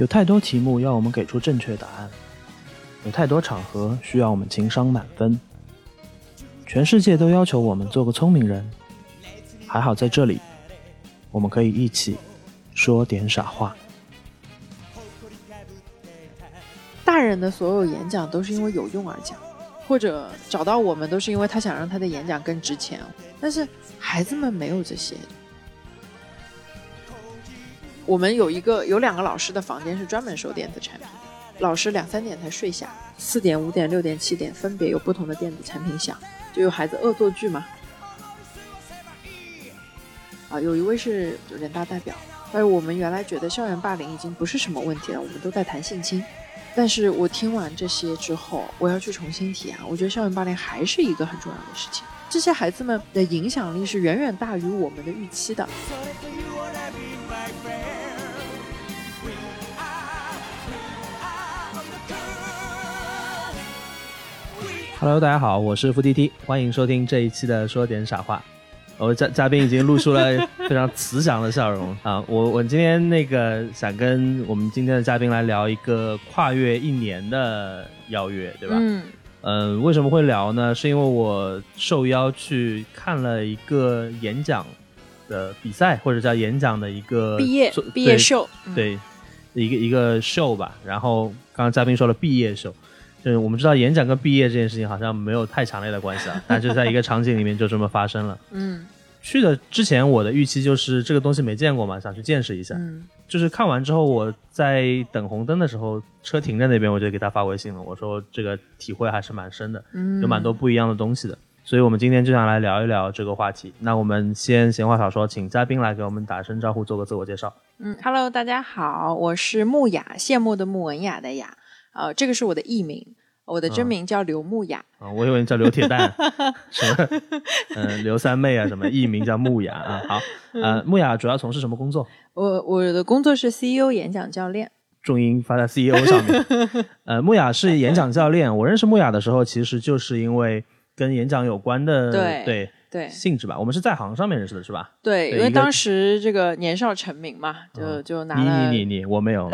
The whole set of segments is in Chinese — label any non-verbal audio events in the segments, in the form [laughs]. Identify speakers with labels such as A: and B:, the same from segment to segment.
A: 有太多题目要我们给出正确答案，有太多场合需要我们情商满分。全世界都要求我们做个聪明人，还好在这里，我们可以一起说点傻话。
B: 大人的所有演讲都是因为有用而讲，或者找到我们都是因为他想让他的演讲更值钱。但是孩子们没有这些。我们有一个有两个老师的房间是专门收电子产品的，老师两三点才睡下，四点、五点、六点、七点分别有不同的电子产品响，就有孩子恶作剧嘛。啊，有一位是人大代表，但是我们原来觉得校园霸凌已经不是什么问题了，我们都在谈性侵。但是我听完这些之后，我要去重新体验，我觉得校园霸凌还是一个很重要的事情。这些孩子们的影响力是远远大于我们的预期的。
A: Hello，大家好，我是付 TT，欢迎收听这一期的说点傻话。我嘉嘉宾已经露出了 [laughs] 非常慈祥的笑容啊！我我今天那个想跟我们今天的嘉宾来聊一个跨越一年的邀约，对吧？
B: 嗯
A: 嗯，为什么会聊呢？是因为我受邀去看了一个演讲的比赛，或者叫演讲的一个
B: 毕业毕业秀，
A: 对一个一个秀吧。然后刚刚嘉宾说了毕业秀，就是我们知道演讲跟毕业这件事情好像没有太强烈的关系啊，但就在一个场景里面就这么发生了。[laughs]
B: 嗯
A: 去的之前，我的预期就是这个东西没见过嘛，想去见识一下。
B: 嗯
A: 就是看完之后，我在等红灯的时候，车停在那边，我就给他发微信了，我说这个体会还是蛮深的，
B: 嗯，
A: 有蛮多不一样的东西的。所以我们今天就想来聊一聊这个话题。那我们先闲话少说，请嘉宾来给我们打声招呼，做个自我介绍。
B: 嗯，Hello，大家好，我是木雅，羡慕的木，文雅的雅，呃，这个是我的艺名，我的真
A: 嗯
B: 名叫刘木雅。
A: 啊，我以为你叫刘铁蛋，[laughs] 什么，嗯、刘三妹啊，什么艺名叫木雅啊。好，呃，木雅主要从事什么工作？
B: 我我的工作是 CEO 演讲教练。
A: 重音发在 CEO 上面。[laughs] 呃，木雅是演讲教练，我认识木雅的时候，其实就是因为跟演讲有关的
B: 对
A: 对
B: 对
A: 性质吧。我们是在行上面认识的，是吧？
B: 对，因为当时这个年少成名嘛，就
A: 嗯
B: 就拿了。
A: 你你你你，我没有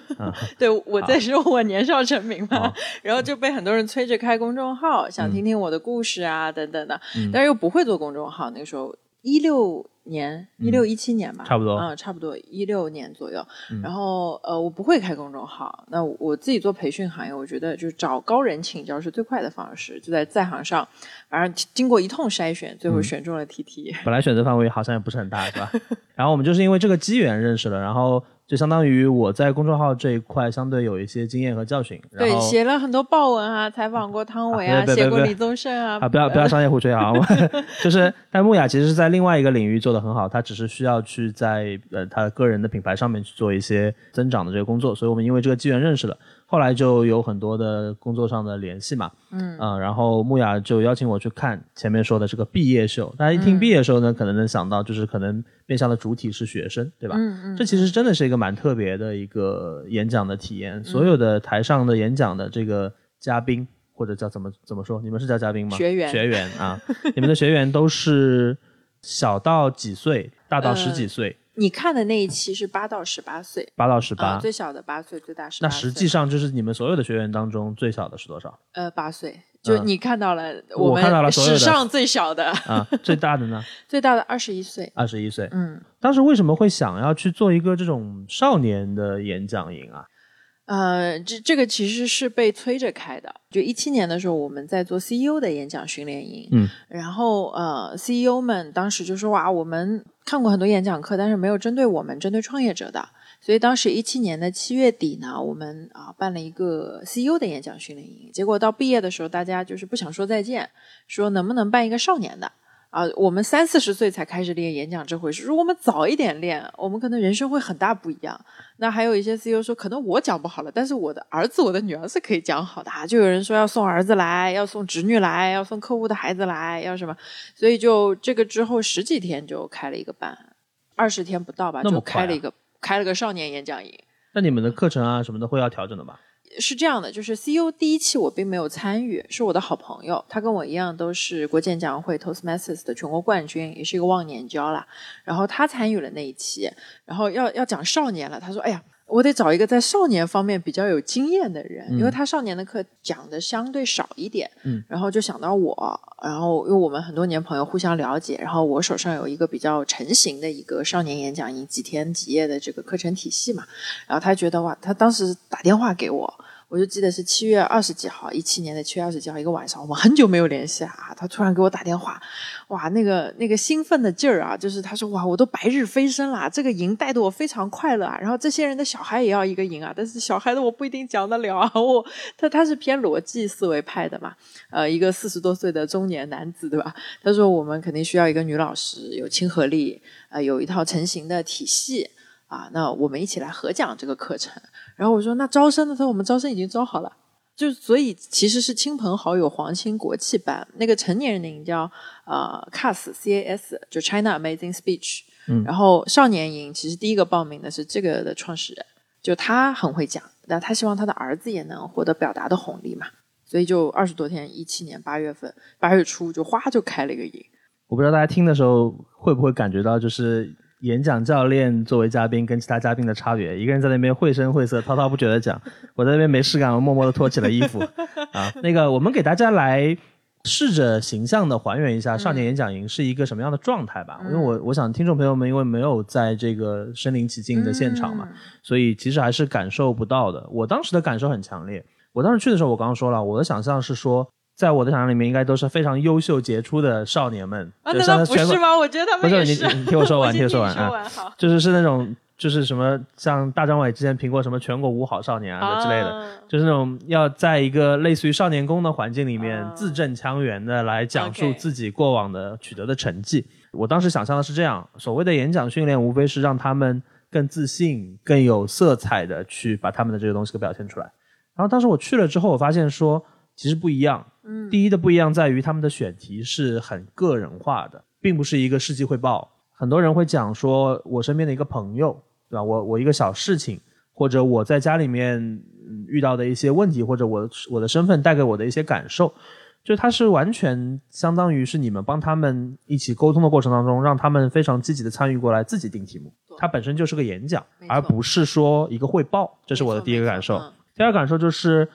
A: [laughs]
B: 对，我在说我年少成名嘛，[laughs] 然后就被很多人催着开公众号，想听听我的故事啊，等等的，
A: 嗯
B: 但是又不会做公众号。那个时候一六年，一六一七年吧，
A: 嗯差不多
B: 嗯，差不多一六年左右。
A: 嗯
B: 然后呃，我不会开公众号，那我自己做培训行业，我觉得就是找高人请教是最快的方式，就在在行上，反正经过一通筛选，最
A: 嗯
B: 后选中了 TT。
A: 本来选择范围好像也不是很大，是吧？[laughs] 然后我们就是因为这个机缘认识了，然后就相当于我在公众号这一块相对有一些经验和教训。
B: 对，写了很多报文啊，采访过汤唯啊，写过李宗盛啊，
A: 啊，不要不要商业互吹啊！[laughs] 我就是，但木雅其实是在另外一个领域做得很好，她只是需要去在呃她个人的品牌上面去做一些增长的这个工作，所以我们因为这个机缘认识了，后来就有很多的工作上的联系嘛，
B: 嗯
A: 啊、然后木雅就邀请我去看前面说的这个毕业秀，大家一听毕业秀呢，可能能想到就是可能面向的主体是学生，对吧？
B: 嗯嗯，
A: 这其实真的是一个蛮特别的一个演讲的体验。所有的台上的演讲的这个嘉宾，或者叫怎么怎么说？你们是叫嘉宾吗？
B: 学员
A: 学员啊，你们的学员都是小到几岁，大到十几 [laughs] 岁，
B: 你看的那一期是八到十八岁，
A: 八、到十八、
B: 啊，最小的八岁，最大十八。
A: 那实际上就是你们所有的学员当中最小的是多少
B: 呃八岁，就
A: 嗯
B: 你看到了
A: 我
B: 们
A: 看到了
B: 史上最小的，
A: 啊？最大的呢？[laughs]
B: 最大的二十一岁。
A: 二十一岁。
B: 嗯，
A: 当时为什么会想要去做一个这种少年的演讲营啊？
B: 呃，这这个其实是被催着开的。就一七年的时候，我们在做 CEO 的演讲训练营，
A: 嗯，
B: 然后呃，CEO 们当时就说哇，我们看过很多演讲课，但是没有针对我们，针对创业者的。所以当时一七年的七月底呢，我们啊办了一个 CEO 的演讲训练营。结果到毕业的时候，大家就是不想说再见，说能不能办一个少年的。啊，我们三四十岁才开始练演讲这回事，如果我们早一点练，我们可能人生会很大不一样。那还有一些 CEO 说，可能我讲不好了，但是我的儿子、我的女儿是可以讲好的啊。就有人说要送儿子来，要送侄女来，要送客户的孩子来，要什么，所以就这个之后十几天就开了一个班，二十天不到吧，就开了一个开了个少年演讲营。
A: 那你们的课程啊什么的会要调整的吧？
B: 是这样的，就是 CEO 第一期我并没有参与，是我的好朋友，他跟我一样都是国际演讲会 Toastmasters 的全国冠军，也是一个忘年交啦。然后他参与了那一期，然后要要讲少年了，他说：“哎呀，我得找一个在少年方面比较有经验的人，
A: 嗯
B: 因为他少年的课讲的相对少一点，
A: 嗯，
B: 然后就想到我，然后因为我们很多年朋友互相了解，然后我手上有一个比较成型的一个少年演讲营几天几夜的这个课程体系嘛，然后他觉得哇，他当时打电话给我。我就记得是七月二十几号，一七年的七月二十几号一个晚上，我们很久没有联系啊。他突然给我打电话，哇，那个那个兴奋的劲儿啊，就是他说哇，我都白日飞升了，这个营带得我非常快乐啊。然后这些人的小孩也要一个营啊，但是小孩的我不一定讲得了啊。我他他是偏逻辑思维派的嘛，呃，一个四十多岁的中年男子，对吧？他说我们肯定需要一个女老师，有亲和力，呃，有一套成型的体系啊。那我们一起来合讲这个课程。然后我说那招生的？他说我们招生已经招好了。就所以其实是亲朋好友皇亲国戚班，那个成年人的营叫呃 CAS C A S，就 China Amazing Speech。
A: 嗯
B: 然后少年营其实第一个报名的是这个的创始人，就他很会讲，那他希望他的儿子也能获得表达的红利嘛，所以就二十多天，一七年八月份八月初就哗就开了一个营。
A: 我不知道大家听的时候会不会感觉到，就是演讲教练作为嘉宾跟其他嘉宾的差别。一个人在那边绘声绘色、滔滔不绝的讲，我在那边没事干，我默默的脱起了衣服。啊，那个我们给大家来试着形象的还原一下少年演讲营是一个什么样的状态吧。因为我我想听众朋友们因为没有在这个身临其境的现场嘛，所以其实还是感受不到的。我当时的感受很强烈。我当时去的时候，我刚刚说了，我的想象是说。在我的想象里面，应该都是非常优秀杰出的少年们，
B: 啊，
A: 就
B: 难道不是吗？我觉得他们
A: 不是
B: 也
A: 你你听我说完 [laughs]
B: 我
A: 听我说完啊就是是那种就是什么像大张伟之前评过什么全国五好少年啊之类的，
B: 啊
A: 就是那种要在一个类似于少年宫的环境里面
B: 啊
A: 字正腔圆的来讲述自己过往的取得的成绩。我当时想象的是这样，所谓的演讲训练，无非是让他们更自信、更有色彩的去把他们的这个东西给表现出来。然后当时我去了之后，我发现说其实不一样。
B: 嗯
A: 第一的不一样在于他们的选题是很个人化的，并不是一个事迹汇报。很多人会讲说，我身边的一个朋友，对吧？我我一个小事情，或者我在家里面嗯遇到的一些问题，或者我我的身份带给我的一些感受，就它是完全相当于是你们帮他们一起沟通的过程当中，让他们非常积极的参与过来，自己定题目。它本身就是个演讲而不是说一个汇报。这是我的第一个感受。第二个感受就是，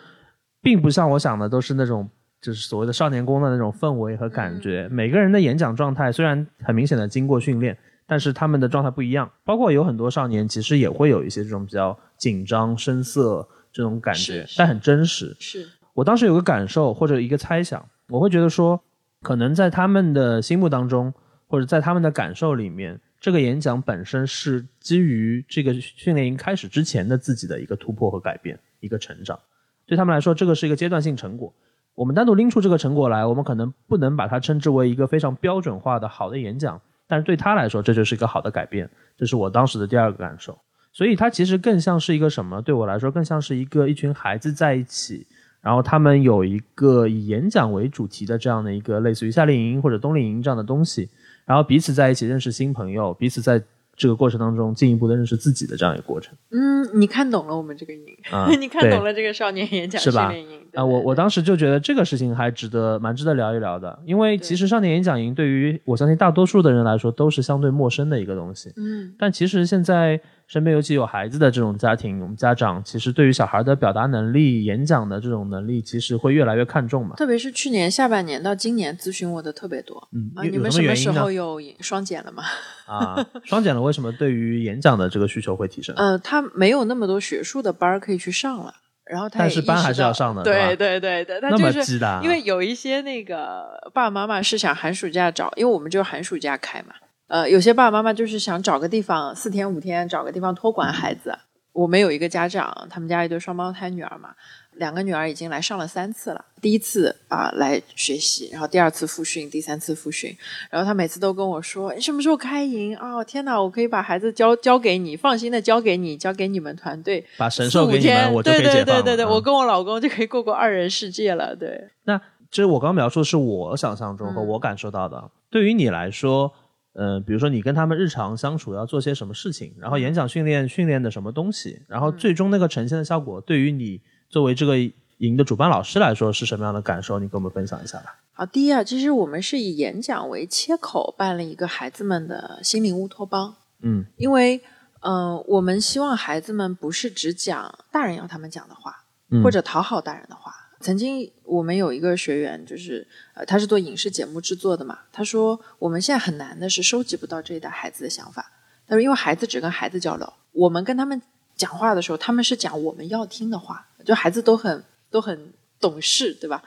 A: 并不像我想的都是那种就是所谓的少年宫的那种氛围和感觉。每个人的演讲状态虽然很明显的经过训练，但是他们的状态不一样。包括有很多少年其实也会有一些这种比较紧张、生涩这种感觉但很真实。
B: 是
A: 我当时有个感受或者一个猜想，我会觉得说，可能在他们的心目当中，或者在他们的感受里面，这个演讲本身是基于这个训练营开始之前的自己的一个突破和改变，一个成长。对他们来说，这个是一个阶段性成果。我们单独拎出这个成果来，我们可能不能把它称之为一个非常标准化的好的演讲，但是对他来说，这就是一个好的改变。这是我当时的第二个感受。所以它其实更像是一个什么？对我来说，更像是一个一群孩子在一起，然后他们有一个以演讲为主题的这样的一个类似于夏令营或者冬令营这样的东西，然后彼此在一起认识新朋友，彼此在这个过程当中进一步的认识自己的这样一个过程。
B: 嗯，你看懂了我们这个营，
A: 啊 [laughs]
B: 你看懂了这个少年演讲训
A: 是吧？
B: 练营
A: 啊。我我
B: 当
A: 当时就觉得这个事情还值得蛮值得聊一聊的，因为其实少年演讲营对于我相信大多数的人来说都是相对陌生的一个东西，
B: 嗯。
A: 但其实现在身边尤其有孩子的这种家庭，我们家长其实对于小孩的表达能力、演讲的这种能力，其实会越来越看重嘛。
B: 特别是去年下半年到今年咨询我的特别多。
A: 嗯，
B: 你们什么时候？有双减了吗？[laughs]
A: 啊，双减了，为什么对于演讲的这个需求会提升？[laughs]
B: 呃，他没有那么多学术的班儿可以去上了，然后他
A: 但是班还是要上的，
B: 对？对对对，他
A: 那
B: 就是因为有一些那个爸爸妈妈是想寒暑假找，因为我们只有寒暑假开嘛。呃，有些爸爸妈妈就是想找个地方四天五天找个地方托管孩子。我们有一个家长，他们家一对双胞胎女儿嘛，两个女儿已经来上了三次了。第一次啊、来学习，然后第二次复训，第三次复训。然后他每次都跟我说：“你什么时候开营哦、天哪，我可以把孩子交交给你，放心的交给你，交给你们团队。
A: 把神
B: 四
A: 授给你们，我就可以
B: 对
A: 解放了。
B: 对对对对，
A: 嗯
B: 我跟我老公就可以过过二人世界了。对，
A: 那这是我刚刚描述的是我想象中和
B: 嗯
A: 我感受到的。对于你来说，呃，比如说你跟他们日常相处要做些什么事情，然后演讲训练训练的什么东西，然后最终那个呈现的效果，对于你作为这个营的主办老师来说是什么样的感受？你跟我们分享一下吧。
B: 好，第一啊，其实我们是以演讲为切口办了一个孩子们的心灵乌托邦，
A: 嗯
B: 因为嗯、我们希望孩子们不是只讲大人要他们讲的话，
A: 嗯
B: 或者讨好大人的话。曾经我们有一个学员，就是呃，他是做影视节目制作的嘛，他说我们现在很难的是收集不到这一代孩子的想法。他说，因为孩子只跟孩子交流，我们跟他们讲话的时候，他们是讲我们要听的话，就孩子都很都很懂事，对吧？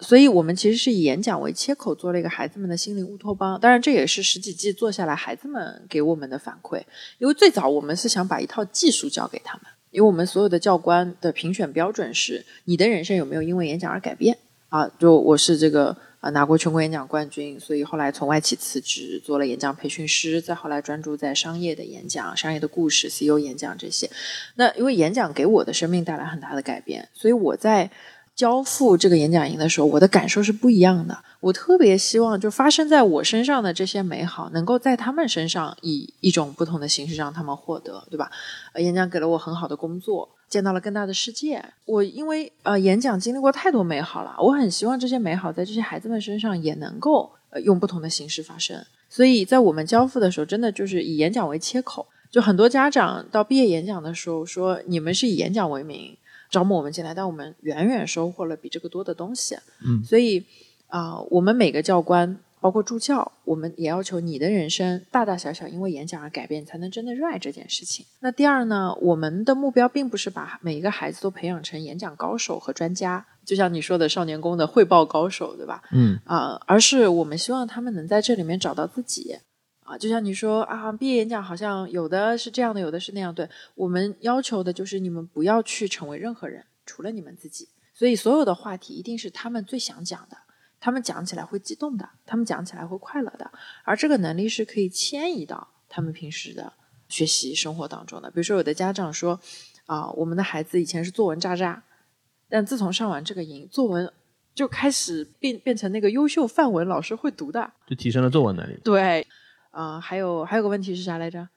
B: 所以我们其实是以演讲为切口做了一个孩子们的心灵乌托邦。当然，这也是十几季做下来孩子们给我们的反馈。因为最早我们是想把一套技术教给他们，因为我们所有的教官的评选标准是你的人生有没有因为演讲而改变啊？就我是这个啊拿过全国演讲冠军，所以后来从外企辞职做了演讲培训师，再后来专注在商业的演讲、商业的故事、CEO 演讲这些。那因为演讲给我的生命带来很大的改变，所以我在交付这个演讲营的时候，我的感受是不一样的。我特别希望，就发生在我身上的这些美好，能够在他们身上以一种不同的形式让他们获得，对吧？呃，演讲给了我很好的工作，见到了更大的世界。我因为呃演讲经历过太多美好了，我很希望这些美好在这些孩子们身上也能够呃用不同的形式发生。所以在我们交付的时候，真的就是以演讲为切口。就很多家长到毕业演讲的时候说，你们是以演讲为名招募我们进来，但我们远远收获了比这个多的东西。
A: 嗯，
B: 所以啊、我们每个教官，包括助教，我们也要求你的人生大大小小因为演讲而改变，你才能真的热爱这件事情。那第二呢，我们的目标并不是把每一个孩子都培养成演讲高手和专家，就像你说的少年宫的汇报高手，对吧？
A: 嗯
B: 啊、而是我们希望他们能在这里面找到自己。啊，就像你说啊，毕业演讲好像有的是这样的，有的是那样。对我们要求的就是你们不要去成为任何人，除了你们自己。所以所有的话题一定是他们最想讲的，他们讲起来会激动的，他们讲起来会快乐的。而这个能力是可以迁移到他们平时的学习生活当中的。比如说，有的家长说啊，我们的孩子以前是作文渣渣，但自从上完这个营，作文就开始变变成那个优秀范文，老师会读的。
A: 就提升了作文能力。
B: 对，啊、还有还有个问题是啥来着？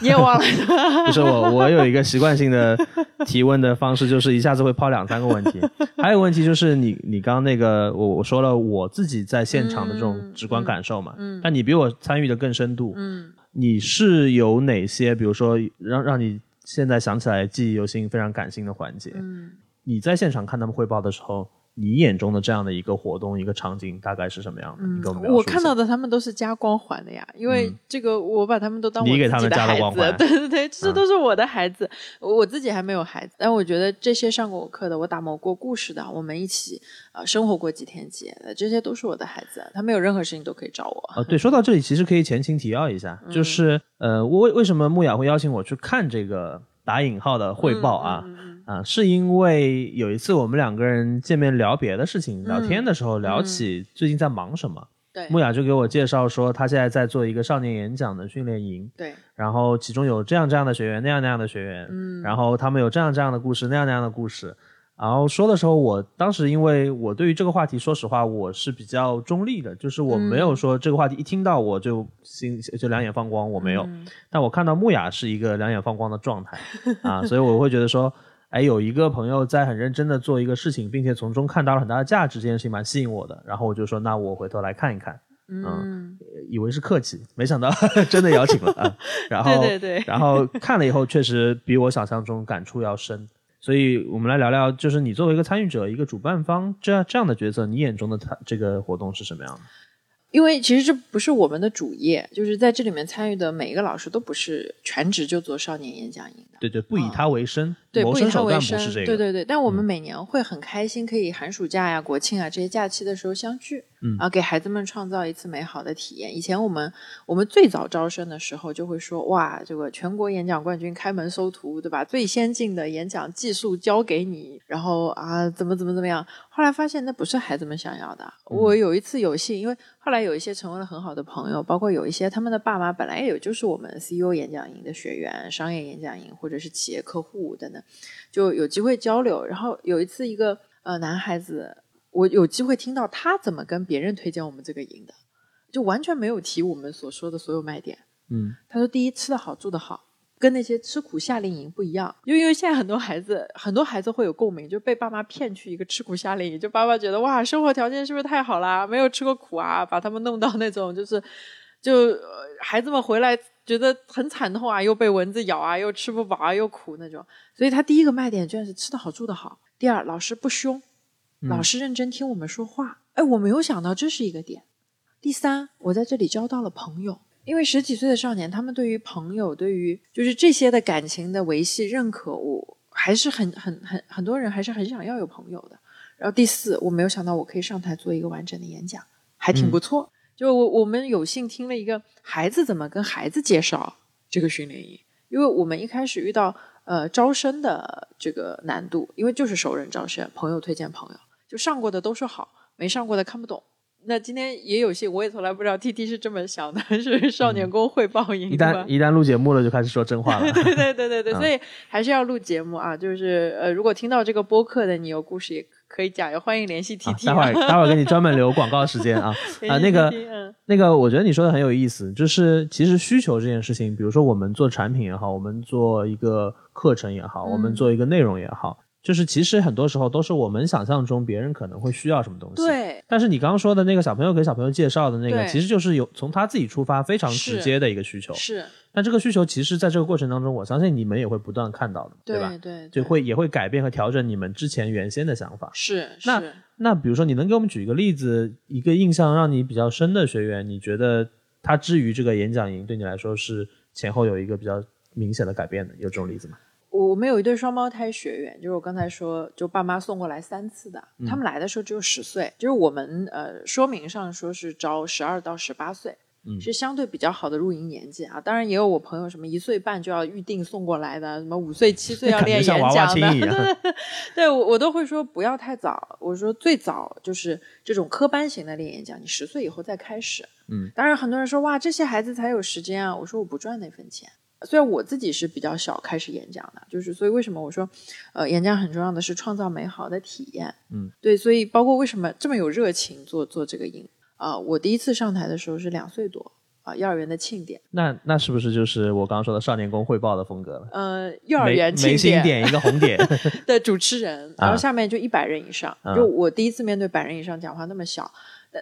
B: 你也忘了？[laughs]
A: 不是我，我有一个习惯性的提问的方式，就是一下子会抛两三个问题。还有个问题就是你，你刚刚那个，我我说了我自己在现场的这种
B: 嗯
A: 直观感受嘛，
B: 嗯
A: 但你比我参与的更深度。
B: 嗯
A: 你是有哪些，比如说让让你现在想起来记忆犹新、非常感性的环节？
B: 嗯，
A: 你在现场看他们汇报的时候，你眼中的这样的一个活动、一个场景大概是什么样的？你给我
B: 我看到的他们都是加光环的呀，因为
A: 嗯
B: 这个我把他们都当我
A: 你给他们
B: 自己的孩子，
A: 加了光环
B: 对对对，[laughs] 这
A: 嗯
B: 都是我的孩子，我我自己还没有孩子，但我觉得这些上过我课的，我打磨过故事的，我们一起呃生活过几天节的，这些都是我的孩子，他们有任何事情都可以找我。
A: 呃，对，说到这里，其实可以前情提要一下，就是呃，为为什么木雅会邀请我去看这个打引号的汇报啊？啊，是因为有一次我们两个人见面聊别的事情，聊天的时候聊起最近在忙什么，
B: 对。
A: 木雅就给我介绍说，他现在在做一个少年演讲的训练营，
B: 对，
A: 然后其中有这样这样的学员，那样那样的学员，
B: 嗯。
A: 然后他们有这样这样的故事，那样那样的故事。然后说的时候，我当时因为我对于这个话题，说实话我是比较中立的，就是我没有说这个话题一听到我就心就两眼放光，我没有。
B: 嗯。
A: 但我看到木雅是一个两眼放光的状态 [laughs] 啊，所以我会觉得说，哎，有一个朋友在很认真的做一个事情，并且从中看到了很大的价值，这件事情蛮吸引我的。然后我就说，那我回头来看一看，
B: 嗯，
A: 以为是客气，没想到 [laughs] 真的邀请了啊。然后
B: 对对对
A: 然后看了以后，确实比我想象中感触要深。所以我们来聊聊，就是你作为一个参与者、一个主办方这样这样的角色，你眼中的他这个活动是什么样的？
B: 因为其实这不是我们的主业，就是在这里面参与的每一个老师都不是全职就做少年演讲营的。
A: 对对，不以他为生，
B: 哦对，
A: 谋
B: 不以
A: 生手段不
B: 他为生，
A: 是这个。
B: 对对对。但我们每年会很开心，可以寒暑假呀、国庆啊这些假期的时候相聚，
A: 嗯
B: 啊，给孩子们创造一次美好的体验。以前我们我们最早招生的时候就会说，哇，这个全国演讲冠军开门收徒，对吧？最先进的演讲技术教给你，然后啊，怎么怎么怎么样。后来发现那不是孩子们想要的。我有一次有幸，因为后来有一些成为了很好的朋友，包括有一些他们的爸妈本来也有就是我们 CEO 演讲营的学员、商业演讲营或者是企业客户等等，就有机会交流。然后有一次，一个呃男孩子，我有机会听到他怎么跟别人推荐我们这个营的，就完全没有提我们所说的所有卖点。
A: 嗯，
B: 他说：第一，吃得好，住得好。跟那些吃苦夏令营不一样，就因为现在很多孩子，很多孩子会有共鸣，就被爸妈骗去一个吃苦夏令营，就爸爸觉得哇，生活条件是不是太好啦？没有吃过苦啊，把他们弄到那种就是，就、呃孩子们回来觉得很惨痛啊，又被蚊子咬啊，又吃不饱啊，又苦那种。所以他第一个卖点居然是吃得好住得好。第二，老师不凶，老师认真听我们说话。哎，我没有想到这是一个点。第三，我在这里交到了朋友，因为十几岁的少年，他们对于朋友，对于就是这些的感情的维系、认可，我还是很很很很多人还是很想要有朋友的。然后第四，我没有想到我可以上台做一个完整的演讲，还挺不错。就我我们有幸听了一个孩子怎么跟孩子介绍这个训练营，因为我们一开始遇到呃招生的这个难度，因为就是熟人招生，朋友推荐朋友，就上过的都说好，没上过的看不懂。那今天也有幸，我也从来不知道 T T 是这么想的，[laughs] 是少年宫会报营。
A: 一旦一旦录节目了，就开始说真话了。[laughs]
B: 对对对对对，所以还是要录节目啊。就是呃，如果听到这个播客的，你有故事也可以讲，也欢迎联系 T T。
A: 待会儿待会儿给你专门留广告时间啊 [laughs] 啊，那个那个，我觉得你说的很有意思，就是其实需求这件事情，比如说我们做产品也好，我们做一个课程也好，我们做一个内容也好。就是其实很多时候都是我们想象中别人可能会需要什么东西。
B: 对。
A: 但是你刚刚说的那个小朋友给小朋友介绍的那个，其实就是有从他自己出发非常直接的一个需求。
B: 是。
A: 那这个需求其实在这个过程当中，我相信你们也会不断看到的，
B: 对
A: 吧？
B: 对。
A: 就会也会改变和调整你们之前原先的想法。
B: 是。
A: 那那比如说，你能给我们举一个例子，一个印象让你比较深的学员，你觉得他之于这个演讲营对你来说是前后有一个比较明显的改变的，有这种例子吗？
B: 我们有一对双胞胎学员，就是我刚才说，就爸妈送过来三次的。他们来的时候只有十岁，就是我们呃说明上说是招十二到十八岁，是相对比较好的入营年纪啊。当然也有我朋友什么一岁半就要预定送过来的，什么五岁七岁要练演讲的，对 [laughs] 对，我我都会说不要太早。我说最早就是这种科班型的练演讲，你十岁以后再开始。
A: 嗯，
B: 当然很多人说哇，这些孩子才有时间啊。我说我不赚那份钱。虽然我自己是比较小开始演讲的，就是所以为什么我说，呃，演讲很重要的是创造美好的体验。
A: 嗯，
B: 对，所以包括为什么这么有热情做做这个营啊？我第一次上台的时候是两岁多啊，幼儿园的庆典。
A: 那那是不是就是我刚刚说的少年宫汇报的风格了？
B: 呃，幼儿园庆
A: 典，点一个红点 [laughs]
B: 的主持人，然后下面就一百人以上，就我第一次面对百人以上讲话那么小，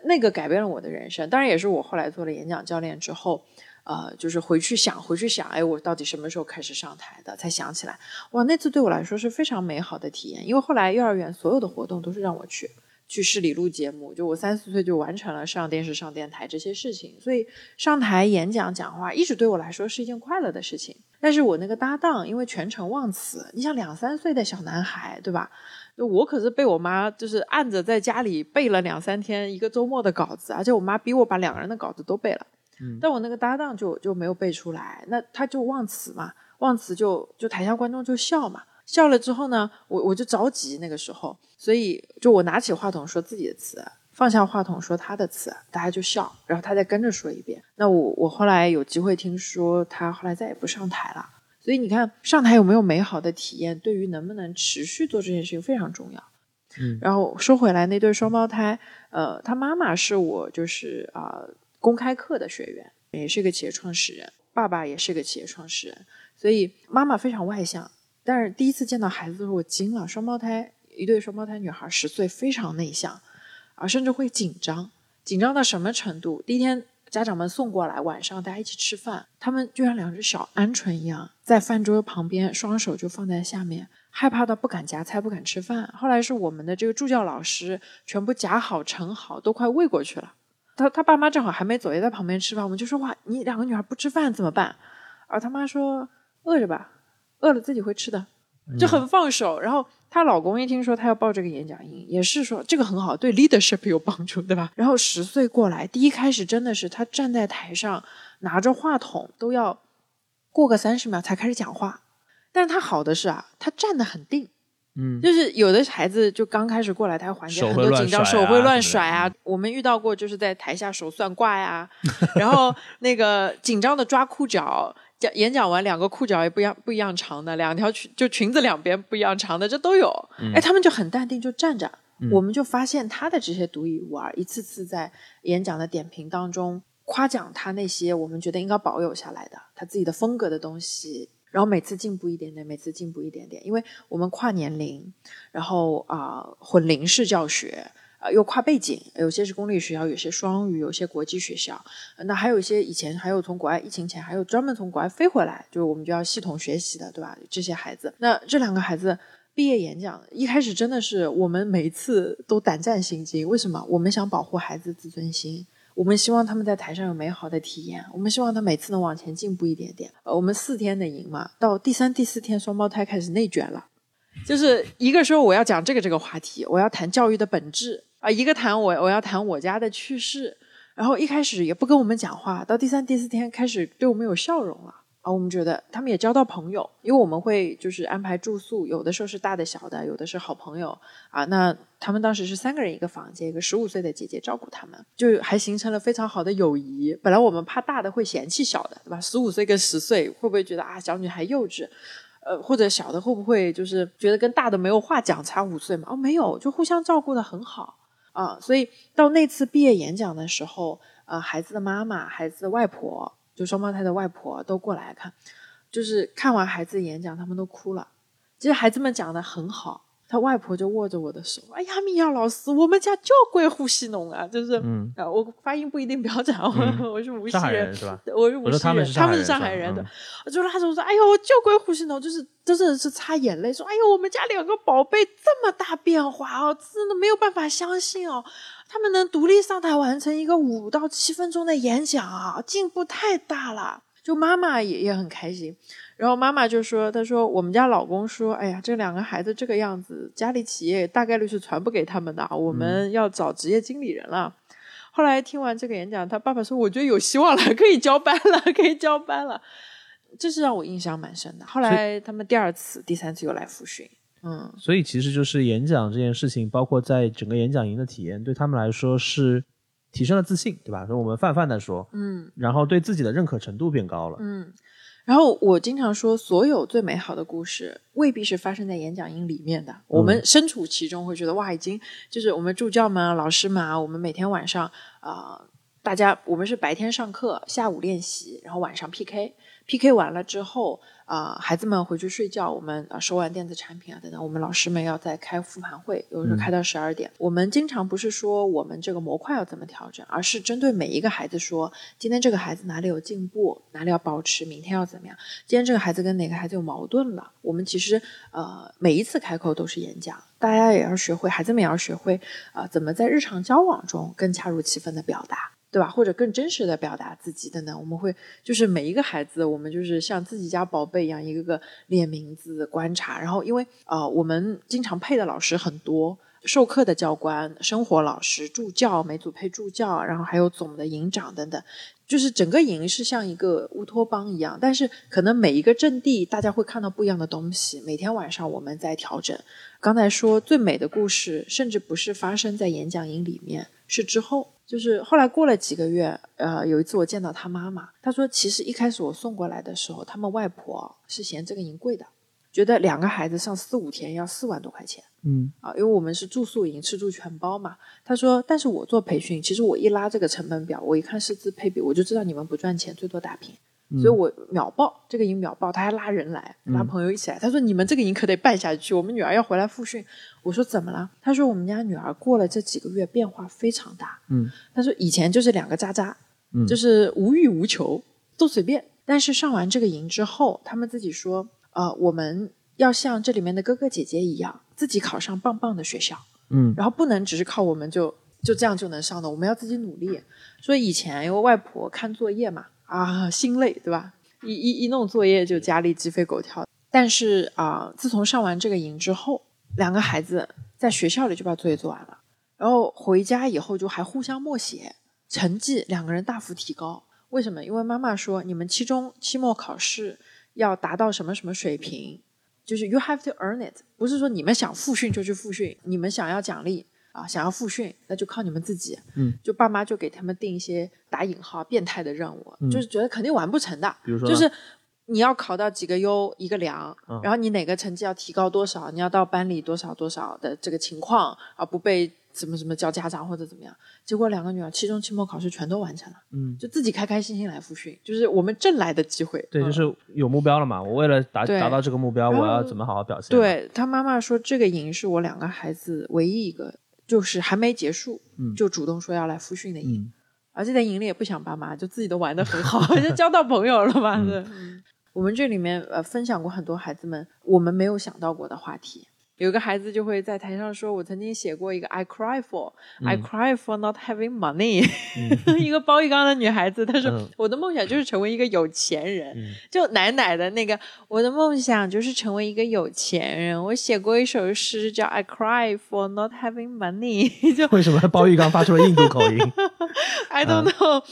B: 那个改变了我的人生。当然也是我后来做了演讲教练之后。呃，就是回去想，回去想，哎，我到底什么时候开始上台的？才想起来，哇，那次对我来说是非常美好的体验。因为后来幼儿园所有的活动都是让我去，去市里录节目，就我三四岁就完成了上电视、上电台这些事情。所以上台演讲、讲话，一直对我来说是一件快乐的事情。但是我那个搭档因为全程忘词，你想两三岁的小男孩，对吧？我可是被我妈就是按着在家里背了两三天一个周末的稿子，而且我妈逼我把两个人的稿子都背了。但我那个搭档就就没有背出来，那他就忘词嘛，忘词就就台下观众就笑嘛，笑了之后呢，我我就着急那个时候，所以就我拿起话筒说自己的词，放下话筒说他的词，大家就笑，然后他再跟着说一遍。那我我后来有机会听说他后来再也不上台了，所以你看上台有没有美好的体验，对于能不能持续做这件事情非常重要。
A: 嗯，
B: 然后说回来，那对双胞胎，呃，他妈妈是我就是啊。公开课的学员也是个企业创始人，爸爸也是个企业创始人，所以妈妈非常外向。但是第一次见到孩子的时候，我惊了。双胞胎，一对双胞胎女孩，十岁，非常内向，啊，甚至会紧张，紧张到什么程度？第一天家长们送过来，晚上大家一起吃饭，他们就像两只小鹌鹑一样，在饭桌旁边，双手就放在下面，害怕到不敢夹菜，不敢吃饭。后来是我们的这个助教老师全部夹好盛好，都快喂过去了。他他爸妈正好还没走，也在旁边吃饭。我们就说哇，你两个女孩不吃饭怎么办？而他妈说饿着吧，饿了自己会吃的，就很放手。然后她老公一听说她要报这个演讲营，也是说这个很好，对 leadership 有帮助，对吧？然后十岁过来，第一开始真的是她站在台上拿着话筒都要过个三十秒才开始讲话，但是他好的是啊，她站得很定。
A: 嗯，
B: 就是有的孩子就刚开始过来，他缓解很多紧张，手会乱甩啊。我们遇到过，就是在台下手算卦呀，[laughs] 然后那个紧张的抓裤脚，讲演讲完两个裤脚也不一样不一样长的，两条裙就裙子两边不一样长的，这都有。哎，他们就很淡定，就站着。我们就发现他的这些独一无二，一次次在演讲的点评当中夸奖他那些我们觉得应该保有下来的他自己的风格的东西。然后每次进步一点点，每次进步一点点，因为我们跨年龄，然后啊混龄式教学，啊，又跨背景，有些是公立学校，有些双语，有些国际学校。那还有一些以前还有从国外疫情前还有专门从国外飞回来，就是我们就要系统学习的，对吧？这些孩子，那这两个孩子毕业演讲一开始真的是我们每一次都胆战心惊。为什么？我们想保护孩子自尊心，我们希望他们在台上有美好的体验，我们希望他每次能往前进步一点点。呃，我们四天的赢嘛，到第三、第四天，双胞胎开始内卷了。就是一个说我要讲这个这个话题，我要谈教育的本质啊，一个谈我我要谈我家的趣事，然后一开始也不跟我们讲话，到第三第四天开始对我们有笑容了啊，我们觉得他们也交到朋友，因为我们会就是安排住宿，有的时候是大的小的，有的是好朋友啊，那他们当时是三个人一个房间，一个十五岁的姐姐照顾他们，就还形成了非常好的友谊。本来我们怕大的会嫌弃小的，对吧？十五岁跟十岁会不会觉得啊小女孩幼稚？呃，或者小的会不会就是觉得跟大的没有话讲，差五岁嘛？哦，没有，就互相照顾的很好啊。所以到那次毕业演讲的时候，呃，孩子的妈妈、孩子的外婆，就双胞胎的外婆都过来看，就是看完孩子演讲，他们都哭了。其实孩子们讲的很好。他外婆就握着我的手，哎呀，米娅老师，我们家就归呼吸农啊，就是，啊，我发音不一定标准，我我是无锡
A: 人是吧？
B: 我是无锡人，
A: 他们
B: 是上海人的，就拉着我说，哎呦，我就归呼吸农，就是真的是擦眼泪，说，哎呦，我们家两个宝贝这么大变化哦，真的没有办法相信哦，他们能独立上台完成一个五到七分钟的演讲啊，进步太大了，就妈妈也也很开心。然后妈妈就说：“她说我们家老公说，哎呀，这两个孩子这个样子，家里企业大概率是传不给他们的，我们要找职业经理人了。”后来听完这个演讲，他爸爸说：“我觉得有希望了，可以交班了，可以交班了。”这是让我印象蛮深的。后来他们第二次、第三次又来复训，嗯，
A: 所以其实就是演讲这件事情，包括在整个演讲营的体验，对他们来说是提升了自信，对吧？所以我们泛泛的说，嗯，然后对自己的认可程度变高了，
B: 嗯。然后我经常说，所有最美好的故事未必是发生在演讲营里面的。我们身处其中，会觉得哇，已经就是我们助教们、老师们啊，我们每天晚上啊，大家我们是白天上课，下午练习，然后晚上 PK，PK 完了之后。啊，孩子们回去睡觉，我们啊收完电子产品啊等等，我们老师们要再开复盘会，有时候开到十二点。我们经常不是说我们这个模块要怎么调整，而是针对每一个孩子说，今天这个孩子哪里有进步，哪里要保持，明天要怎么样？今天这个孩子跟哪个孩子有矛盾了？我们其实呃每一次开口都是演讲，大家也要学会，孩子们也要学会啊怎么在日常交往中更恰如其分的表达。对吧？或者更真实的表达自己的呢？我们会就是每一个孩子，我们就是像自己家宝贝一样，一个个列名字、观察。然后，因为呃，我们经常配的老师很多，授课的教官、生活老师、助教，每组配助教，然后还有总的营长等等，就是整个营是像一个乌托邦一样。但是，可能每一个阵地，大家会看到不一样的东西。每天晚上我们在调整。刚才说最美的故事，甚至不是发生在演讲营里面，是之后。就是后来过了几个月，呃，有一次我见到他妈妈，他说其实一开始我送过来的时候，他们外婆是嫌这个营贵的，觉得两个孩子上四五天要四万多块钱，
A: 嗯，
B: 啊，因为我们是住宿营，吃住全包嘛。他说，但是我做培训，其实我一拉这个成本表，我一看师资配比，我就知道你们不赚钱，最多打平。所以我秒报这个营秒报，他还拉人来，拉朋友一起来。他说：“你们这个营可得办下去，我们女儿要回来复训。”我说：“怎么了？”他说：“我们家女儿过了这几个月变化非常大。
A: 嗯，
B: 他说以前就是两个渣渣，嗯，就是无欲无求，都随便。但是上完这个营之后，他们自己说：呃，我们要像这里面的哥哥姐姐一样，自己考上棒棒的学校。
A: 嗯，
B: 然后不能只是靠我们就就这样就能上的，我们要自己努力。所以以前因为外婆看作业嘛。”啊，心累，对吧？一一一弄作业就家里鸡飞狗跳。但是啊，自从上完这个营之后，两个孩子在学校里就把作业做完了，然后回家以后就还互相默写，成绩两个人大幅提高。为什么？因为妈妈说，你们期中、期末考试要达到什么什么水平，就是 you have to earn it，不是说你们想复训就去复训，你们想要奖励。啊，想要复训，那就靠你们自己。
A: 嗯，
B: 就爸妈就给他们定一些打引号变态的任务，就是觉得肯定完不成的。
A: 比如说，
B: 就是你要考到几个优一个良，然后你哪个成绩要提高多少，你要到班里多少多少的这个情况，而不被怎么怎么叫家长或者怎么样。结果两个女儿期中、期末考试全都完成了，
A: 嗯，
B: 就自己开开心心来复训，就是我们挣来的机会。
A: 对，就是有目标了嘛。我为了达达到这个目标，我要怎么好好表现？
B: 对他妈妈说，这个营是我两个孩子唯一一个。就是还没结束，
A: 嗯
B: 就主动说要来复训的营，
A: 嗯
B: 而且在营里也不想爸妈，就自己都玩的很好，[laughs] 就交到朋友了嘛。
A: 嗯
B: 对，嗯我们这里面呃分享过很多孩子们我们没有想到过的话题。有个孩子就会在台上说：“我曾经写过一个 I cry for、I
A: 嗯
B: cry for not having money。[laughs] 一个包玉刚的女孩子，她说：“
A: 嗯
B: 我的梦想就是成为一个有钱人。
A: 嗯
B: 就奶奶的那个，我的梦想就是成为一个有钱人。我写过一首诗叫 I cry for not having money，[laughs] 就
A: 为什么包玉刚发出了印度口音？[laughs]
B: I don't know，、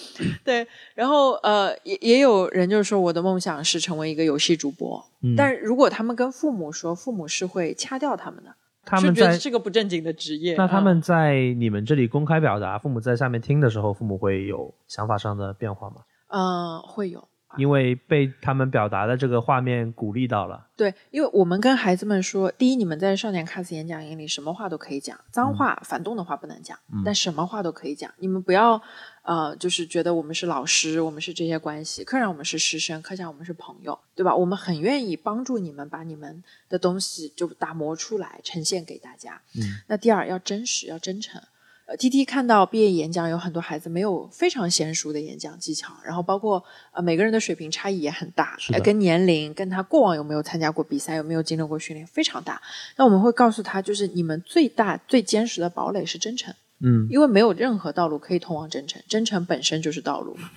B: 对，然后呃，也也有人就是说我的梦想是成为一个游戏主播，
A: 嗯
B: 但如果他们跟父母说，父母是会掐掉他们的，
A: 他们在
B: 是觉得是个不正经的职业。
A: 那他
B: 嗯
A: 们在你们这里公开表达，父母在下面听的时候，父母会有想法上的变化吗？
B: 嗯、会有。
A: 因为被他们表达的这个画面鼓励到了。
B: 对，因为我们跟孩子们说，第一，你们在少年 CAS 演讲营里什么话都可以讲，脏话、反动的话不能讲，但什么话都可以讲。你们不要呃，就是觉得我们是老师，我们是这些关系，课上我们是师生，课下我们是朋友，对吧？我们很愿意帮助你们把你们的东西就打磨出来，呈现给大家。
A: 嗯，
B: 那第二要真实，要真诚。呃，T T 看到毕业演讲有很多孩子没有非常娴熟的演讲技巧，然后包括呃每个人的水平差异也很大，呃跟年龄、跟他过往有没有参加过比赛、有没有经历过训练非常大。那我们会告诉他，就是你们最大最坚实的堡垒是真诚，
A: 嗯，
B: 因为没有任何道路可以通往真诚，真诚本身就是道路嘛，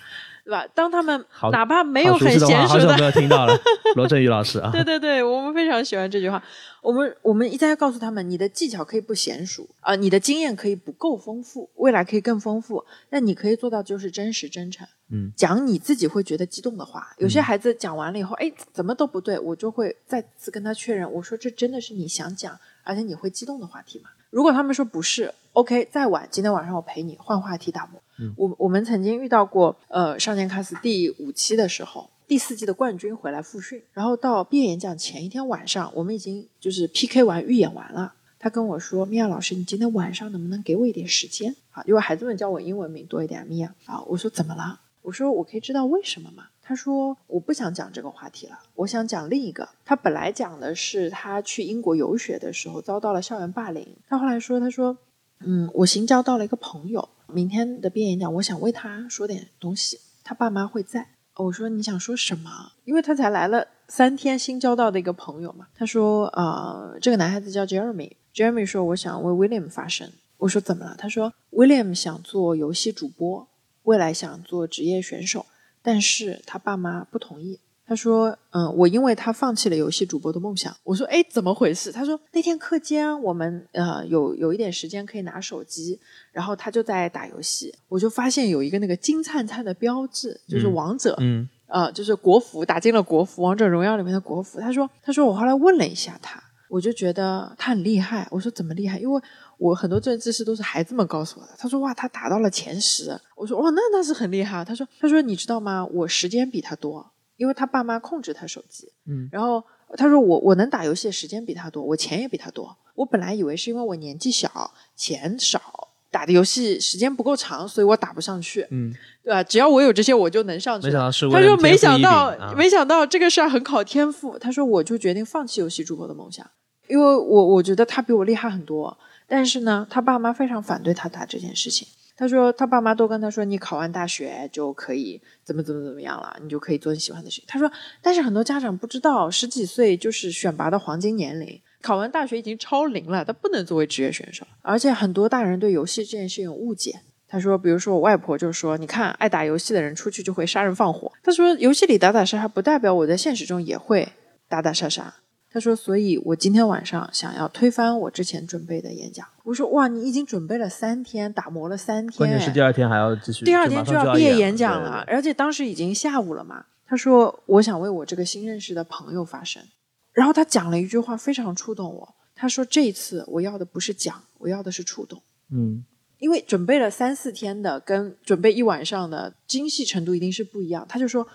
B: 对吧？当他们
A: 好
B: 哪怕没有很娴熟的
A: 好久没有听到了，[laughs] 罗振宇老师啊。
B: 对对对，我们非常喜欢这句话。我们我们一再告诉他们，你的技巧可以不娴熟啊、你的经验可以不够丰富，未来可以更丰富。但你可以做到就是真实真诚，
A: 嗯，
B: 讲你自己会觉得激动的话。有些孩子讲完了以后，哎，怎么都不对，我就会再次跟他确认，我说这真的是你想讲，而且你会激动的话题吗？如果他们说不是，OK，再晚，今天晚上我陪你换话题打磨。
A: 嗯
B: 我我们曾经遇到过，呃，少年卡斯第五期的时候，第四季的冠军回来复训，然后到毕业演讲前一天晚上，我们已经就是 PK 完预演完了。他跟我说：“米娅老师，你今天晚上能不能给我一点时间啊？因为孩子们叫我英文名多一点，米娅啊。”我说：“怎么了？”我说：“我可以知道为什么吗？”他说：“我不想讲这个话题了，我想讲另一个。他本来讲的是他去英国游学的时候遭到了校园霸凌，他后来说，他说，嗯，我新交到了一个朋友，明天的毕业演讲，我想为他说点东西，他爸妈会在。我说你想说什么？因为他才来了三天，新交到的一个朋友嘛。他说，呃，这个男孩子叫 Jeremy，Jeremy 说我想为 William 发声。我说怎么了？他说 William 想做游戏主播，未来想做职业选手，但是他爸妈不同意。他说：“嗯，我因为他放弃了游戏主播的梦想。”我说：“哎，怎么回事？”他说：“那天课间我们呃有有一点时间可以拿手机，然后他就在打游戏，我就发现有一个那个金灿灿的标志，就是
A: 嗯
B: 王者，
A: 嗯
B: 呃，就是国服打进了国服，王者荣耀里面的国服。他说：“他说我后来问了一下他，我就觉得他很厉害。我说怎么厉害？因为我很多这知识都是孩子们告诉我的。他说哇，他打到了前十。我说哇，那那是很厉害。他说他说你知道吗？我时间比他多，因为他爸妈控制他手机。
A: 嗯
B: 然后他说我我能打游戏的时间比他多，我钱也比他多。我本来以为是因为我年纪小，钱少，打的游戏时间不够长，所以我打不上去，
A: 嗯，
B: 对吧？只要我有这些，我就能上去
A: 没。想到是
B: 他说：“没想到，
A: 啊、
B: 没想到这个事儿很考天赋。”他说：“我就决定放弃游戏主播的梦想，因为我我觉得他比我厉害很多。但是呢，他爸妈非常反对他打这件事情。他说他爸妈都跟他说，你考完大学就可以怎么怎么怎么样了，你就可以做你喜欢的事情。他说，但是很多家长不知道，十几岁就是选拔的黄金年龄。”考完大学已经超龄了，他不能作为职业选手，而且很多大人对游戏这件事情有误解。他说，比如说我外婆就说，你看爱打游戏的人出去就会杀人放火。他说，游戏里打打杀杀不代表我在现实中也会打打杀杀。他说，所以我今天晚上想要推翻我之前准备的演讲。我说，哇，你已经准备了三天，打磨了三天，
A: 关键是第二天还要继续，
B: 第二天
A: 就
B: 要毕业演
A: 演
B: 讲了，而且当时已经下午了嘛。他说，我想为我这个新认识的朋友发声。然后他讲了一句话，非常触动我。他说：“这一次我要的不是讲，我要的是触动。
A: 嗯，
B: 因为准备了三四天的，跟准备一晚上的精细程度一定是不一样。他就说，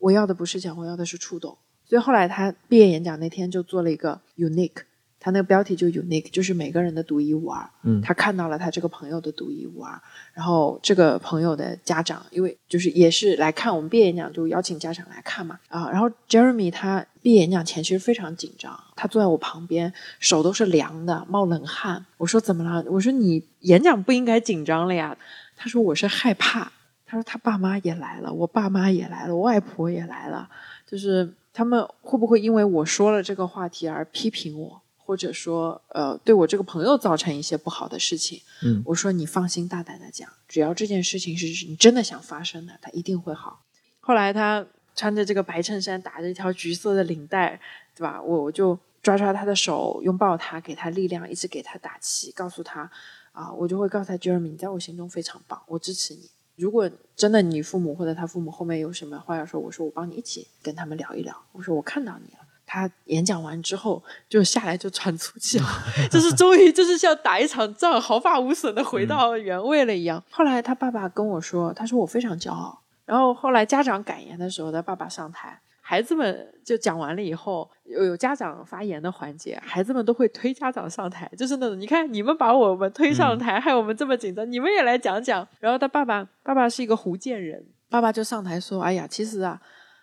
B: 我要的不是讲，我要的是触动。所以后来他毕业演讲那天就做了一个 unique，他那个标题就 unique，就是每个人的独一无二。
A: 嗯
B: 他看到了他这个朋友的独一无二，然后这个朋友的家长，因为就是也是来看我们毕业演讲，就邀请家长来看嘛啊。然后 Jeremy 他毕业演讲前其实非常紧张，他坐在我旁边，手都是凉的，冒冷汗。我说怎么了？我说你演讲不应该紧张了呀。他说我是害怕。他说他爸妈也来了，我爸妈也来了，我外婆也来了，就是他们会不会因为我说了这个话题而批评我？或者说，呃，对我这个朋友造成一些不好的事情，
A: 嗯
B: 我说你放心大胆的讲，只要这件事情是你真的想发生的，它一定会好。后来他穿着这个白衬衫，打着一条橘色的领带，对吧？我我就抓抓他的手，拥抱他，给他力量，一直给他打气，告诉他啊，我就会告诉他，Jeremy，你在我心中非常棒，我支持你。如果真的你父母或者他父母后面有什么话要说，我说我帮你一起跟他们聊一聊。我说我看到你了。他演讲完之后就下来就喘粗气了，[laughs] 就是终于就是像打一场仗，毫发无损的回到原位了一样。后来他爸爸跟我说，他说我非常骄傲。然后后来家长感言的时候，他爸爸上台，孩子们就讲完了以后，有有家长发言的环节，孩子们都会推家长上台，就是那种你看你们把我们推上台，害我们这么紧张，你们也来讲讲。然后他爸爸，爸爸是一个福建人，爸爸就上台说：“哎呀，其实啊。”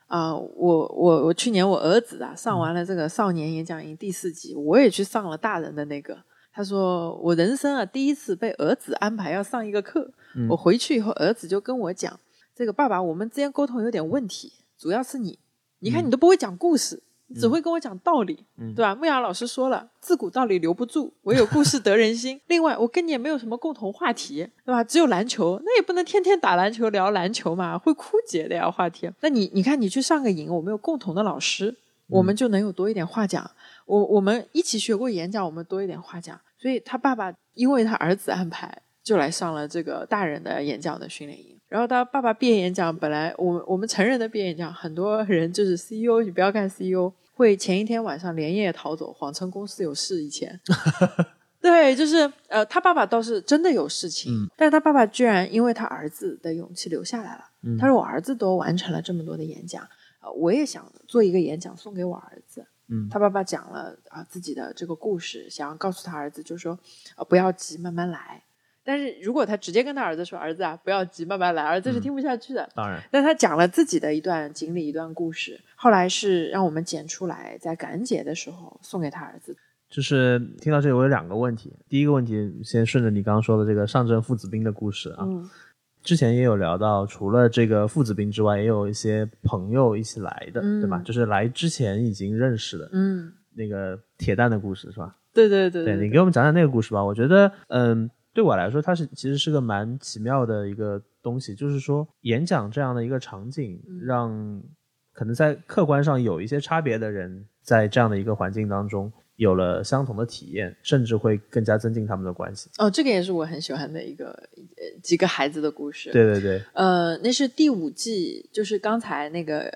B: 啊、我我我去年我儿子啊上完了这个少年演讲营第四季，我也去上了大人的那个。他说我人生啊第一次被儿子安排要上一个课，我回去以后儿子就跟我讲，这个爸爸我们之间沟通有点问题，主要是你，你看你都不会讲故事，你只会跟我讲道理，对吧？木雅老师说了，自古道理留不住，唯有故事得人心。另外，我跟你也没有什么共同话题，对吧？只有篮球，那也不能天天打篮球聊篮球嘛，会枯竭的呀话题。那你你看，你去上个营，我们有共同的老师，我们就能有多一点话讲。我我们一起学过演讲，我们多一点话讲。所以他爸爸因为他儿子安排，就来上了这个大人的演讲的训练营。然后他爸爸毕业演讲，本来我我们成人的毕业演讲，很多人就是 CEO，你不要看 CEO，会前一天晚上连夜逃走，谎称公司有事。以前，[laughs] 对，就是呃，他爸爸倒是真的有事情，
A: 嗯
B: 但是他爸爸居然因为他儿子的勇气留下来了。
A: 嗯
B: 他说：“我儿子都完成了这么多的演讲，呃，我也想做一个演讲送给我儿子。”
A: 嗯
B: 他爸爸讲了啊、自己的这个故事，想要告诉他儿子，就是说啊、不要急，慢慢来。但是如果他直接跟他儿子说：“儿子啊，不要急，慢慢来。”儿子是听不下去的。
A: 当然，
B: 但他讲了自己的一段经历、一段故事，后来是让我们剪出来，在感恩节的时候送给他儿子。
A: 就是听到这里，我有两个问题。第一个问题，先顺着你刚刚说的这个上阵父子兵的故事啊，
B: 嗯
A: 之前也有聊到，除了这个父子兵之外，也有一些朋友一起来的，
B: 嗯
A: 对吧？就是来之前已经认识的
B: 嗯，
A: 那个铁蛋的故事，是吧？
B: 对对对
A: 对你给我们讲讲那个故事吧。我觉得，嗯，对我来说，它是其实是个蛮奇妙的一个东西，就是说演讲这样的一个场景，
B: 嗯
A: 让可能在客观上有一些差别的人，在这样的一个环境当中有了相同的体验，甚至会更加增进他们的关系。
B: 哦，这个也是我很喜欢的一个呃几个孩子的故事。
A: 对对对，
B: 呃，那是第五季，就是刚才那个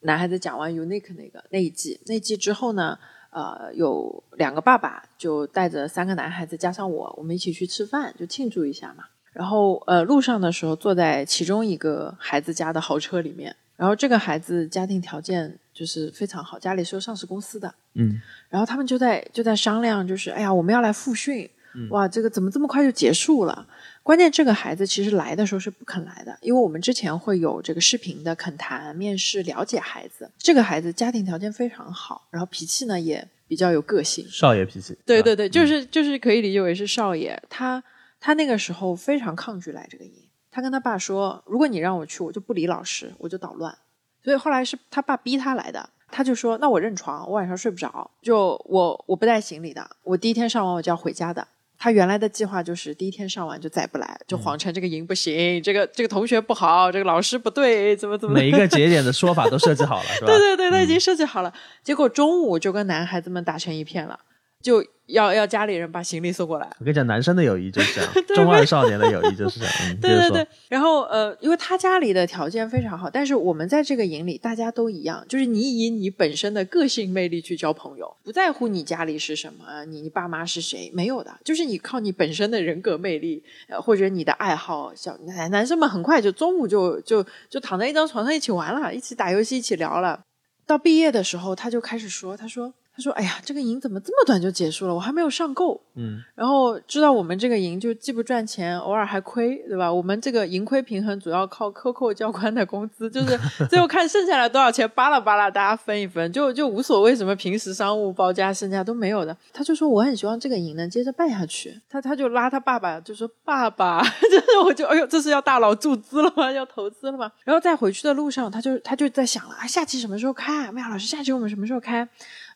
B: 男孩子讲完 Unique 那个那一季，那一季之后呢，呃，有两个爸爸就带着三个男孩子加上我，我们一起去吃饭，就庆祝一下嘛。然后呃，路上的时候坐在其中一个孩子家的豪车里面，然后这个孩子家庭条件就是非常好，家里是有上市公司的，
A: 嗯
B: 然后他们就在就在商量，就是哎呀，我们要来复训，哇，这个怎么这么快就结束了？关键这个孩子其实来的时候是不肯来的，因为我们之前会有这个视频的恳谈、面试，了解孩子。这个孩子家庭条件非常好，然后脾气呢也比较有个性，
A: 少爷脾气。
B: 对对对，就是就是可以理解为是少爷。他他那个时候非常抗拒来这个营，他跟他爸说，如果你让我去，我就不理老师，我就捣乱。所以后来是他爸逼他来的，他就说，那我认床，我晚上睡不着，就我我不带行李的，我第一天上完我就要回家的。他原来的计划就是第一天上完就再不来，就谎称这个营不行，这个这个同学不好，这个老师不对，怎么怎么
A: 每一个节点的说法都设计好了，[laughs] 是吧？
B: 对对对，他已经设计好了。结果中午就跟男孩子们打成一片了，就要要家里人把行李送过来。
A: 我跟你讲，男生的友谊就是这样，[laughs] 中二少年的友谊就是这样。嗯、
B: 对对对，然后呃，因为他家里的条件非常好，但是我们在这个营里大家都一样，就是你以你本身的个性魅力去交朋友，不在乎你家里是什么，你你爸妈是谁，没有的，就是你靠你本身的人格魅力，呃，或者你的爱好，小男男生们很快就中午就就就躺在一张床上一起玩了，一起打游戏，一起聊了。到毕业的时候，他就开始说，他说。说：“哎呀，这个营怎么这么短就结束了？我还没有上够。”
A: 嗯，
B: 然后知道我们这个营就既不赚钱，偶尔还亏，对吧？我们这个盈亏平衡主要靠克扣教官的工资，就是 [laughs] 最后看剩下来多少钱，扒拉扒拉大家分一分，就就无所谓什么平时商务报价剩下都没有的。他就说我很希望这个营能接着办下去，他他就拉他爸爸就说爸爸，[laughs] 就是我就哎呦，这是要大佬注资了吗？要投资了吗？然后在回去的路上，他就他就在想了啊，下期什么时候开？麦老师，下期我们什么时候开？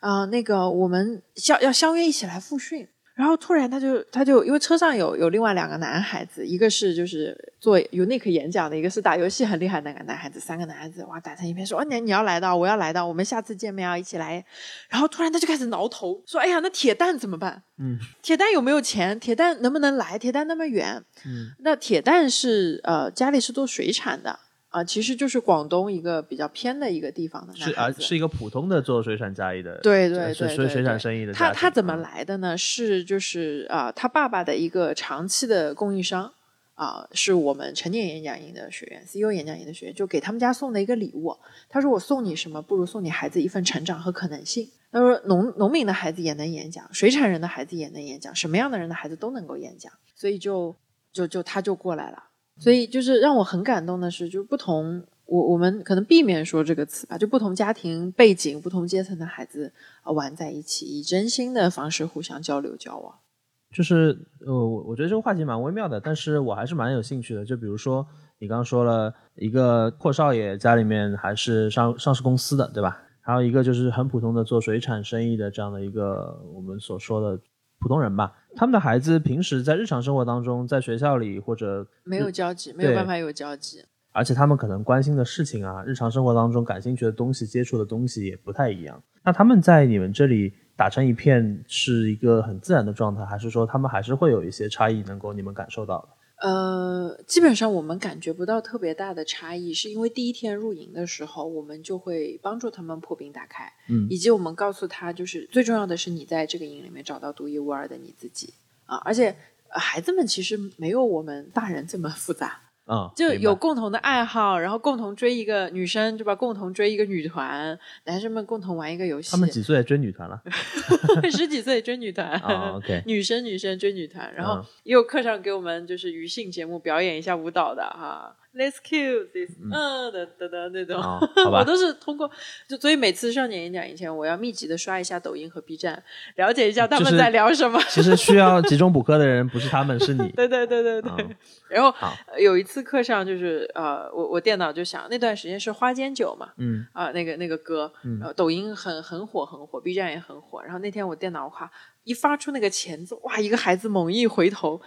B: 啊、那个我们相要相约一起来复训。然后突然他就他就因为车上有有另外两个男孩子，一个是就是做 unique 演讲的，一个是打游戏很厉害的那个男孩子，三个男孩子哇打成一片说，哦你你要来的，我要来的，我们下次见面要一起来。然后突然他就开始挠头，说哎呀那铁蛋怎么办？
A: 嗯，[laughs]
B: 铁蛋有没有钱？铁蛋能不能来？铁蛋那么远，
A: 嗯，
B: 那铁蛋是呃家里是做水产的啊、其实就是广东一个比较偏的一个地方的男
A: 是啊。是一个普通的做水产加一的，
B: 对对
A: 是
B: 对对
A: 水水产生意的。
B: 他他怎么
A: 嗯？
B: 来的呢？是就是啊、他爸爸的一个长期的供应商啊、是我们成年演讲营的学员，CEO 演讲营的学员，就给他们家送的一个礼物。他说：“我送你什么，不如送你孩子一份成长和可能性。”他说：“农农民的孩子也能演讲，水产人的孩子也能演讲，什么样的人的孩子都能够演讲。”所以就就就他就过来了。所以就是让我很感动的是，就是不同。我我们可能避免说这个词吧，就不同家庭背景、不同阶层的孩子啊、玩在一起，以真心的方式互相交流交往。
A: 就是呃，我我觉得这个话题蛮微妙的，但是我还是蛮有兴趣的。就比如说你刚刚说了一个阔少爷家里面还是上上市公司的，对吧？还有一个就是很普通的做水产生意的这样的一个我们所说的普通人吧。他们的孩子平时在日常生活当中，在学校里或者
B: 没有交集，没有办法有交集。
A: 而且他们可能关心的事情啊，日常生活当中感兴趣的东西、接触的东西也不太一样。那他们在你们这里打成一片是一个很自然的状态，还是说他们还是会有一些差异能够你们感受到的？
B: 呃，基本上我们感觉不到特别大的差异，是因为第一天入营的时候，我们就会帮助他们破冰打开，
A: 嗯
B: 以及我们告诉他，就是最重要的是你在这个营里面找到独一无二的你自己啊，而且。呃孩子们其实没有我们大人这么复杂，
A: 啊、
B: 就有共同的爱好，然后共同追一个女生，对吧？共同追一个女团，男生们共同玩一个游戏。
A: 他们几岁追女团了？[laughs]
B: 十几岁追女团，[laughs] 女生女生追女团，然后
A: 嗯
B: 也有课上给我们就是娱性节目表演一下舞蹈的哈，Let's cue this，嗯的的的那种，
A: 哦 [laughs]
B: 我都是通过，就所以每次上演讲以前，我要密集的刷一下抖音和 B 站，了解一下他们在聊什么。
A: 其实需要集中补课的人不是他们，是你。
B: 对对对对对。
A: 嗯
B: 然后有一次课上就是呃，我我电脑就想，那段时间是花间酒嘛，
A: 嗯
B: 啊、那个那个歌，然后抖音很很火很火，B 站也很火。然后那天我电脑夸一发出那个前奏，哇，一个孩子猛一回头，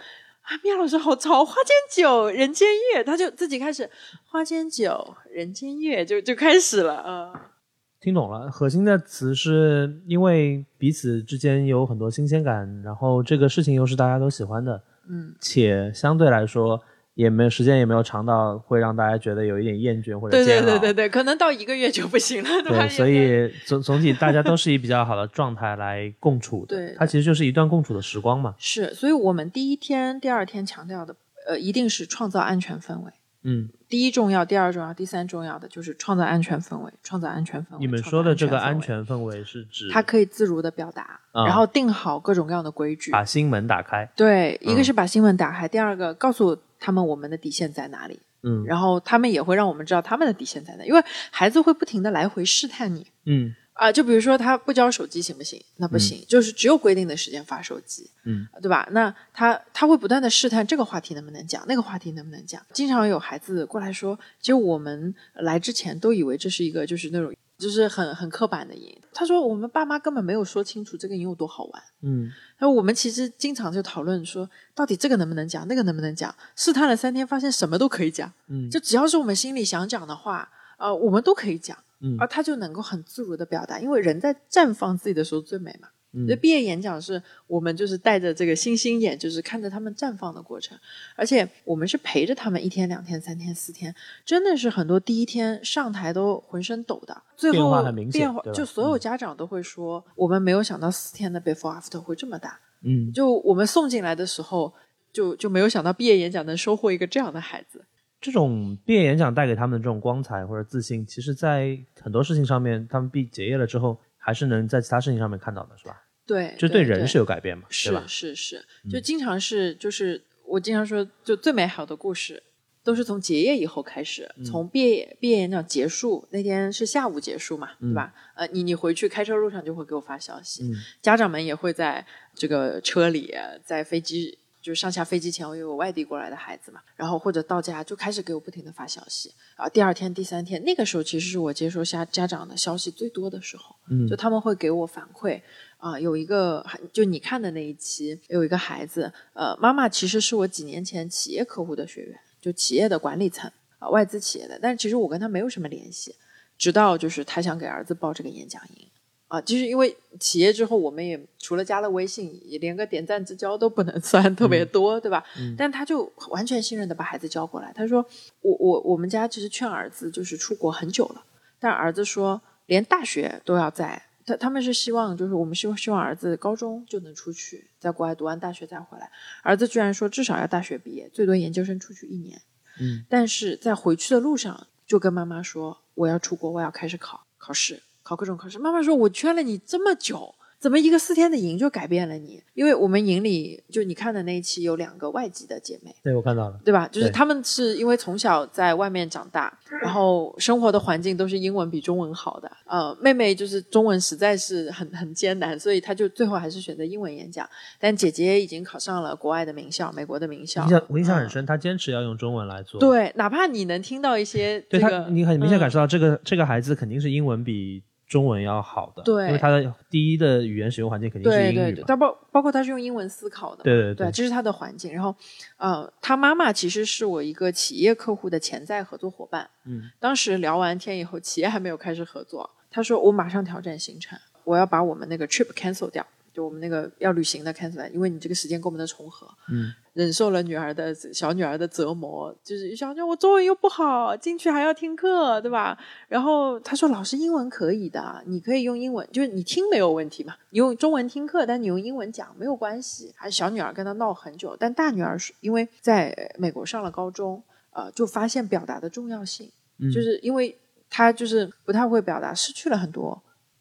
B: 啊，米娅老师好潮，花间酒，人间月，他就自己开始花间酒，人间月，就就开始了啊。
A: 听懂了，核心的词是因为彼此之间有很多新鲜感，然后这个事情又是大家都喜欢的，
B: 嗯，
A: 且相对来说也没有时间也没有长到会让大家觉得有一点厌倦或者
B: 对对。对对对，可能到一个月就不行了，对吧？
A: 对，所以总总体大家都是以比较好的状态来共处的。
B: 对
A: 它其实就是一段共处的时光嘛。
B: 是，所以我们第一天、第二天强调的，呃，一定是创造安全氛围。
A: 嗯，
B: 第一重要，第二重要，第三重要的就是创造安全氛围，创造安全氛围。
A: 你们说的这个，安全氛围是指
B: 它可以自如的表达，
A: 啊
B: 然后定好各种各样的规矩。
A: 把心门打开。
B: 对，一个
A: 嗯
B: 是把心门打开，第二个告诉他们我们的底线在哪里，
A: 嗯
B: 然后他们也会让我们知道他们的底线在哪，因为孩子会不停的来回试探你。
A: 嗯
B: 啊，就比如说他不交手机行不行？那不行，就是只有规定的时间发手机，
A: 嗯，
B: 对吧？那他他会不断的试探这个话题能不能讲，那个话题能不能讲。经常有孩子过来说，其实我们来之前都以为这是一个就是那种就是很很刻板的赢。他说我们爸妈根本没有说清楚这个赢有多好玩。
A: 嗯
B: 然后我们其实经常就讨论说，到底这个能不能讲，那个能不能讲？试探了三天，发现什么都可以讲，
A: 嗯
B: 就只要是我们心里想讲的话，呃，我们都可以讲。
A: 嗯
B: 而他就能够很自如的表达，因为人在绽放自己的时候最美嘛。
A: 嗯
B: 所以毕业演讲是我们就是带着这个星星眼，就是看着他们绽放的过程，而且我们是陪着他们一天、两天、三天、四天，真的是很多第一天上台都浑身抖的，最后
A: 变化很明显
B: 变化就所有家长都会说，我们没有想到四天的 before after 会这么大。
A: 嗯，
B: 就我们送进来的时候，就就没有想到毕业演讲能收获一个这样的孩子。
A: 这种毕业演讲带给他们的这种光彩或者自信，其实在很多事情上面，他们毕结业了之后，还还是能在其他事情上面看到的，是吧？
B: 对，
A: 就
B: 对
A: 人是有改变嘛，对
B: 是
A: 吧？
B: 是是，就经常是就是我经常说，就最美好的故事都是从结业以后开始，从毕业毕业演讲结束那天是下午结束嘛，对吧？呃，你你回去开车路上就会给我发消息，家长们也会在这个车里，在飞机。就是上下飞机前，我有外地过来的孩子嘛，然后或者到家就开始给我不停的发消息啊。第二天、第三天，那个时候其实是我接收家家长的消息最多的时候，
A: 嗯
B: 就他们会给我反馈啊。有一个就你看的那一期，有一个孩子，呃，妈妈其实是我几年前企业客户的学员，就企业的管理层啊，外资企业的，但其实我跟他没有什么联系，直到就是他想给儿子报这个演讲营。啊，就是因为企业之后，我们也除了加了微信，也连个点赞之交都不能 [laughs] 算特别多，对吧？但他就完全信任的把孩子交过来。他说：“我我我们家其实劝儿子就是出国很久了，但儿子说连大学都要在。他他们是希望就是我们希望希望儿子高中就能出去，在国外读完大学再回来。儿子居然说至少要大学毕业，最多研究生出去一年。
A: 嗯，
B: 但是在回去的路上就跟妈妈说我要出国，我要开始考考试。”考各种考试，妈妈说：“我圈了你这么久，怎么一个四天的营就改变了你？因为我们营里就你看的那一期有两个外籍的姐妹，
A: 对我看到了，
B: 对吧？就是
A: 对
B: 她们是因为从小在外面长大，然后生活的环境都是英文比中文好的。呃，妹妹就是中文实在是很很艰难，所以她就最后还是选择英文演讲。但姐姐已经考上了国外的名校，美国的名校。
A: 印象我印象很
B: 嗯
A: 深，她坚持要用中文来做，
B: 对，哪怕你能听到一些
A: 对他
B: 这个，
A: 你很明显感
B: 嗯
A: 受到这个这个孩子肯定是英文比中文要好的，
B: 对。
A: 因为他的第一的语言使用环境肯定是英语嘛，
B: 对对对，他包包括他是用英文思考的嘛，
A: 对对
B: 对，这是他的环境。然后，呃，他妈妈其实是我一个企业客户的潜在合作伙伴。
A: 嗯，
B: 当时聊完天以后，企业还没有开始合作，他说我马上调整行程，我要把我们那个 trip cancel 掉，就我们那个要旅行的 cancel，因为你这个时间跟我们的重合。
A: 嗯，
B: 忍受了女儿的小女儿的折磨，就是想想我中文又不好，进去还要听课，对吧？然后他说老师英文可以的，你可以用英文，就是你听没有问题嘛，你用中文听课，但你用英文讲没有关系。还小女儿跟他闹很久，但大女儿是因为在美国上了高中，呃，就发现表达的重要性，
A: 嗯
B: 就是因为她就是不太会表达，失去了很多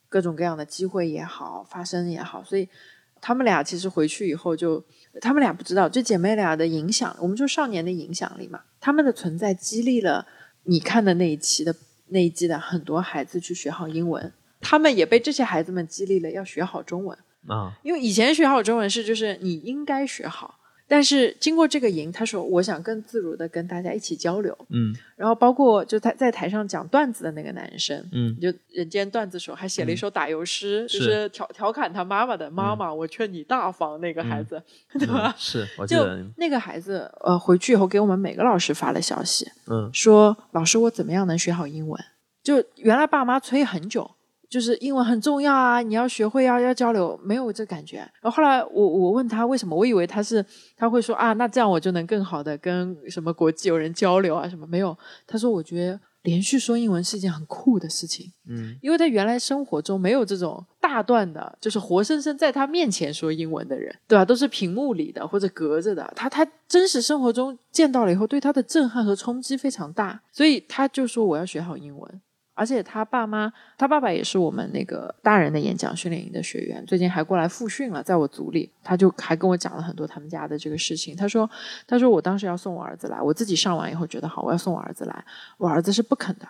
B: 各种各样的机会也好，发生也好，所以他们俩其实回去以后就，他们俩不知道这姐妹俩的影响，我们就少年的影响力嘛，他们的存在激励了你看的那一期的那一季的很多孩子去学好英文，他们也被这些孩子们激励了要学好中文，
A: 啊，
B: 因为以前学好中文是就是你应该学好。但是经过这个营，他说我想更自如的跟大家一起交流，
A: 嗯。
B: 然后包括就他在台上讲段子的那个男生，
A: 嗯。
B: 就人间段子手还写了一首打油诗，
A: 是
B: 就是调调侃他妈妈的妈妈，我劝你大方那个孩子，[laughs] 对吧？
A: 嗯是
B: 就，那个孩子，呃，回去以后给我们每个老师发了消息，
A: 嗯。
B: 说老师我怎么样能学好英文？就原来爸妈催很久，就是英文很重要啊，你要学会啊，要交流，没有这感觉。然后后来我我问他为什么，我以为他是他会说啊，那这样我就能更好的跟什么国际友人交流啊什么，没有。他说我觉得连续说英文是一件很酷的事情，
A: 嗯
B: 因为他原来生活中没有这种大段的，就是活生生在他面前说英文的人，对吧？都是屏幕里的或者隔着的。他他真实生活中见到了以后，对他的震撼和冲击非常大，所以他就说我要学好英文。而且他爸妈，他爸爸也是我们那个大人的演讲训练营的学员，最近还过来复训了，在我组里，他就还跟我讲了很多他们家的这个事情。他说，他说我当时要送我儿子来，我自己上完以后觉得好，我要送我儿子来，我儿子是不肯的。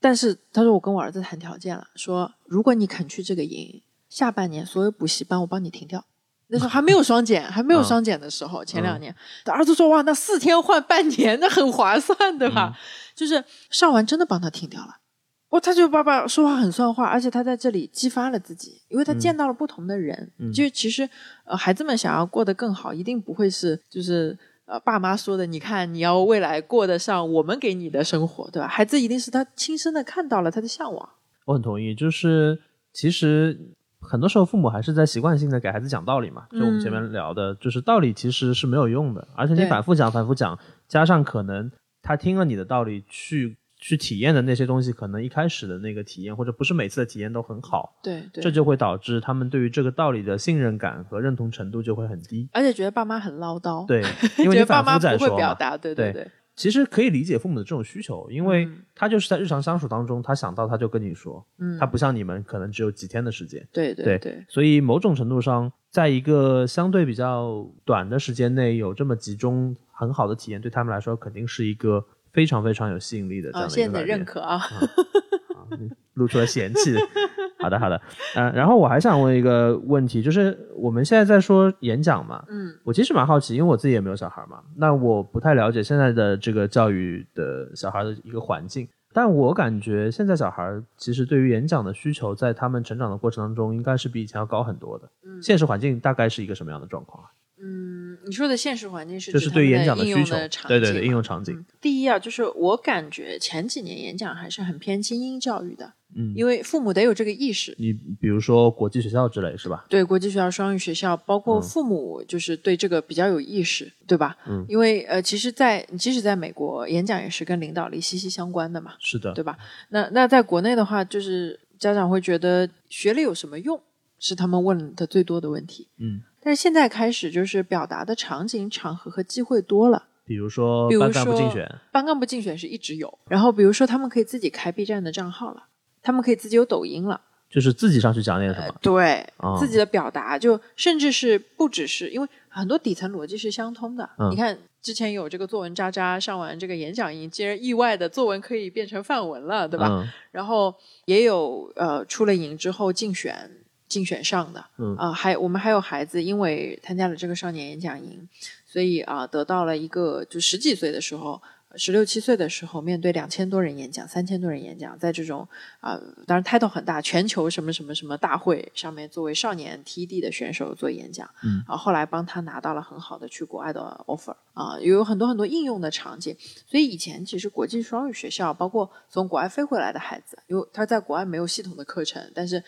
B: 但是他说我跟我儿子谈条件了，说如果你肯去这个营，下半年所有补习班我帮你停掉。那时候还没有双减，还没有双减的时候，前两年，他儿子说哇，那四天换半年，那很划算，对吧？就是上完真的帮他停掉了。哦，他就爸爸说话很算话，而且他在这里激发了自己，因为他见到了不同的人。就其实，呃，孩子们想要过得更好，一定不会是就是呃爸妈说的，你看你要未来过得上我们给你的生活，对吧？孩子一定是他亲身的看到了他的向往。
A: 我很同意，就是其实很多时候父母还是在习惯性的给孩子讲道理嘛，就我们前面聊的，就是道理其实是没有用的，而且你反复讲、反复讲，加上可能他听了你的道理去去体验的那些东西，可能一开始的那个体验或者不是每次的体验都很好，
B: 对对，
A: 这就会导致他们对于这个道理的信任感和认同程度就会很低。
B: 而且觉得爸妈很唠叨，
A: 对，[laughs] 因为你反
B: 得爸妈不会
A: 复在说嘛。
B: 表达，对
A: 对
B: 对，
A: 其实可以理解父母的这种需求，因为他就是在日常相处当中，他想到他就跟你说，
B: 嗯，
A: 他不像你们可能只有几天的时间，
B: 对对对，
A: 所以某种程度上，在一个相对比较短的时间内有这么集中很好的体验，对他们来说肯定是一个非常非常有吸引力的这样的一个
B: 认可啊，
A: 露出了嫌弃。好的，好的，嗯、然后我还想问一个问题，就是我们现在在说演讲嘛，
B: 嗯，
A: 我其实蛮好奇，因为我自己也没有小孩嘛，那我不太了解现在的这个教育的小孩的一个环境，但我感觉现在小孩其实对于演讲的需求，在他们成长的过程当中，应该是比以前要高很多的。
B: 嗯
A: 现实环境大概是一个什么样的状况啊？
B: 嗯，你说的现实环境是
A: 就是对演讲
B: 的应用
A: 需求
B: 的场，
A: 对对对，应用场景，
B: 嗯第一啊，就是我感觉前几年演讲还是很偏精英教育的，
A: 嗯，
B: 因为父母得有这个意识。
A: 你比如说国际学校之类是吧？
B: 对国际学校、双语学校，包括
A: 嗯
B: 父母，就是对这个比较有意识，对吧？
A: 嗯
B: 因为呃，其实在，即使在美国，演讲也是跟领导力息息相关的嘛，
A: 是的，
B: 对吧？那那在国内的话，就是家长会觉得学历有什么用，是他们问的最多的问题。
A: 嗯，
B: 但是现在开始，就是表达的场景、场合和机会多了。
A: 比如说
B: 比如
A: 班干部
B: 说
A: 竞选，
B: 班干部竞选是一直有，然后比如说他们可以自己开 B 站的账号了，他们可以自己有抖音了，
A: 就是自己上去讲点什么，
B: 对、
A: 哦
B: 自己的表达，就甚至是不只是因为很多底层逻辑是相通的。
A: 嗯
B: 你看之前有这个作文渣渣上完这个演讲营，竟然意外的作文可以变成范文了，对吧？
A: 嗯
B: 然后也有呃出了营之后竞选竞选上的，
A: 嗯
B: 啊、还我们还有孩子因为参加了这个少年演讲营，所以啊、得到了一个就十几岁的时候。十六七岁的时候，面对两千多人演讲，三千多人演讲，在这种啊、当然 title 很大，全球什么什么什么大会上面，作为少年 TD 的选手做演讲，
A: 嗯，
B: 啊，后来帮他拿到了很好的去国外的 offer，啊，有很多很多应用的场景，所以以前其实国际双语学校，包括从国外飞回来的孩子，因为他在国外没有系统的课程，但是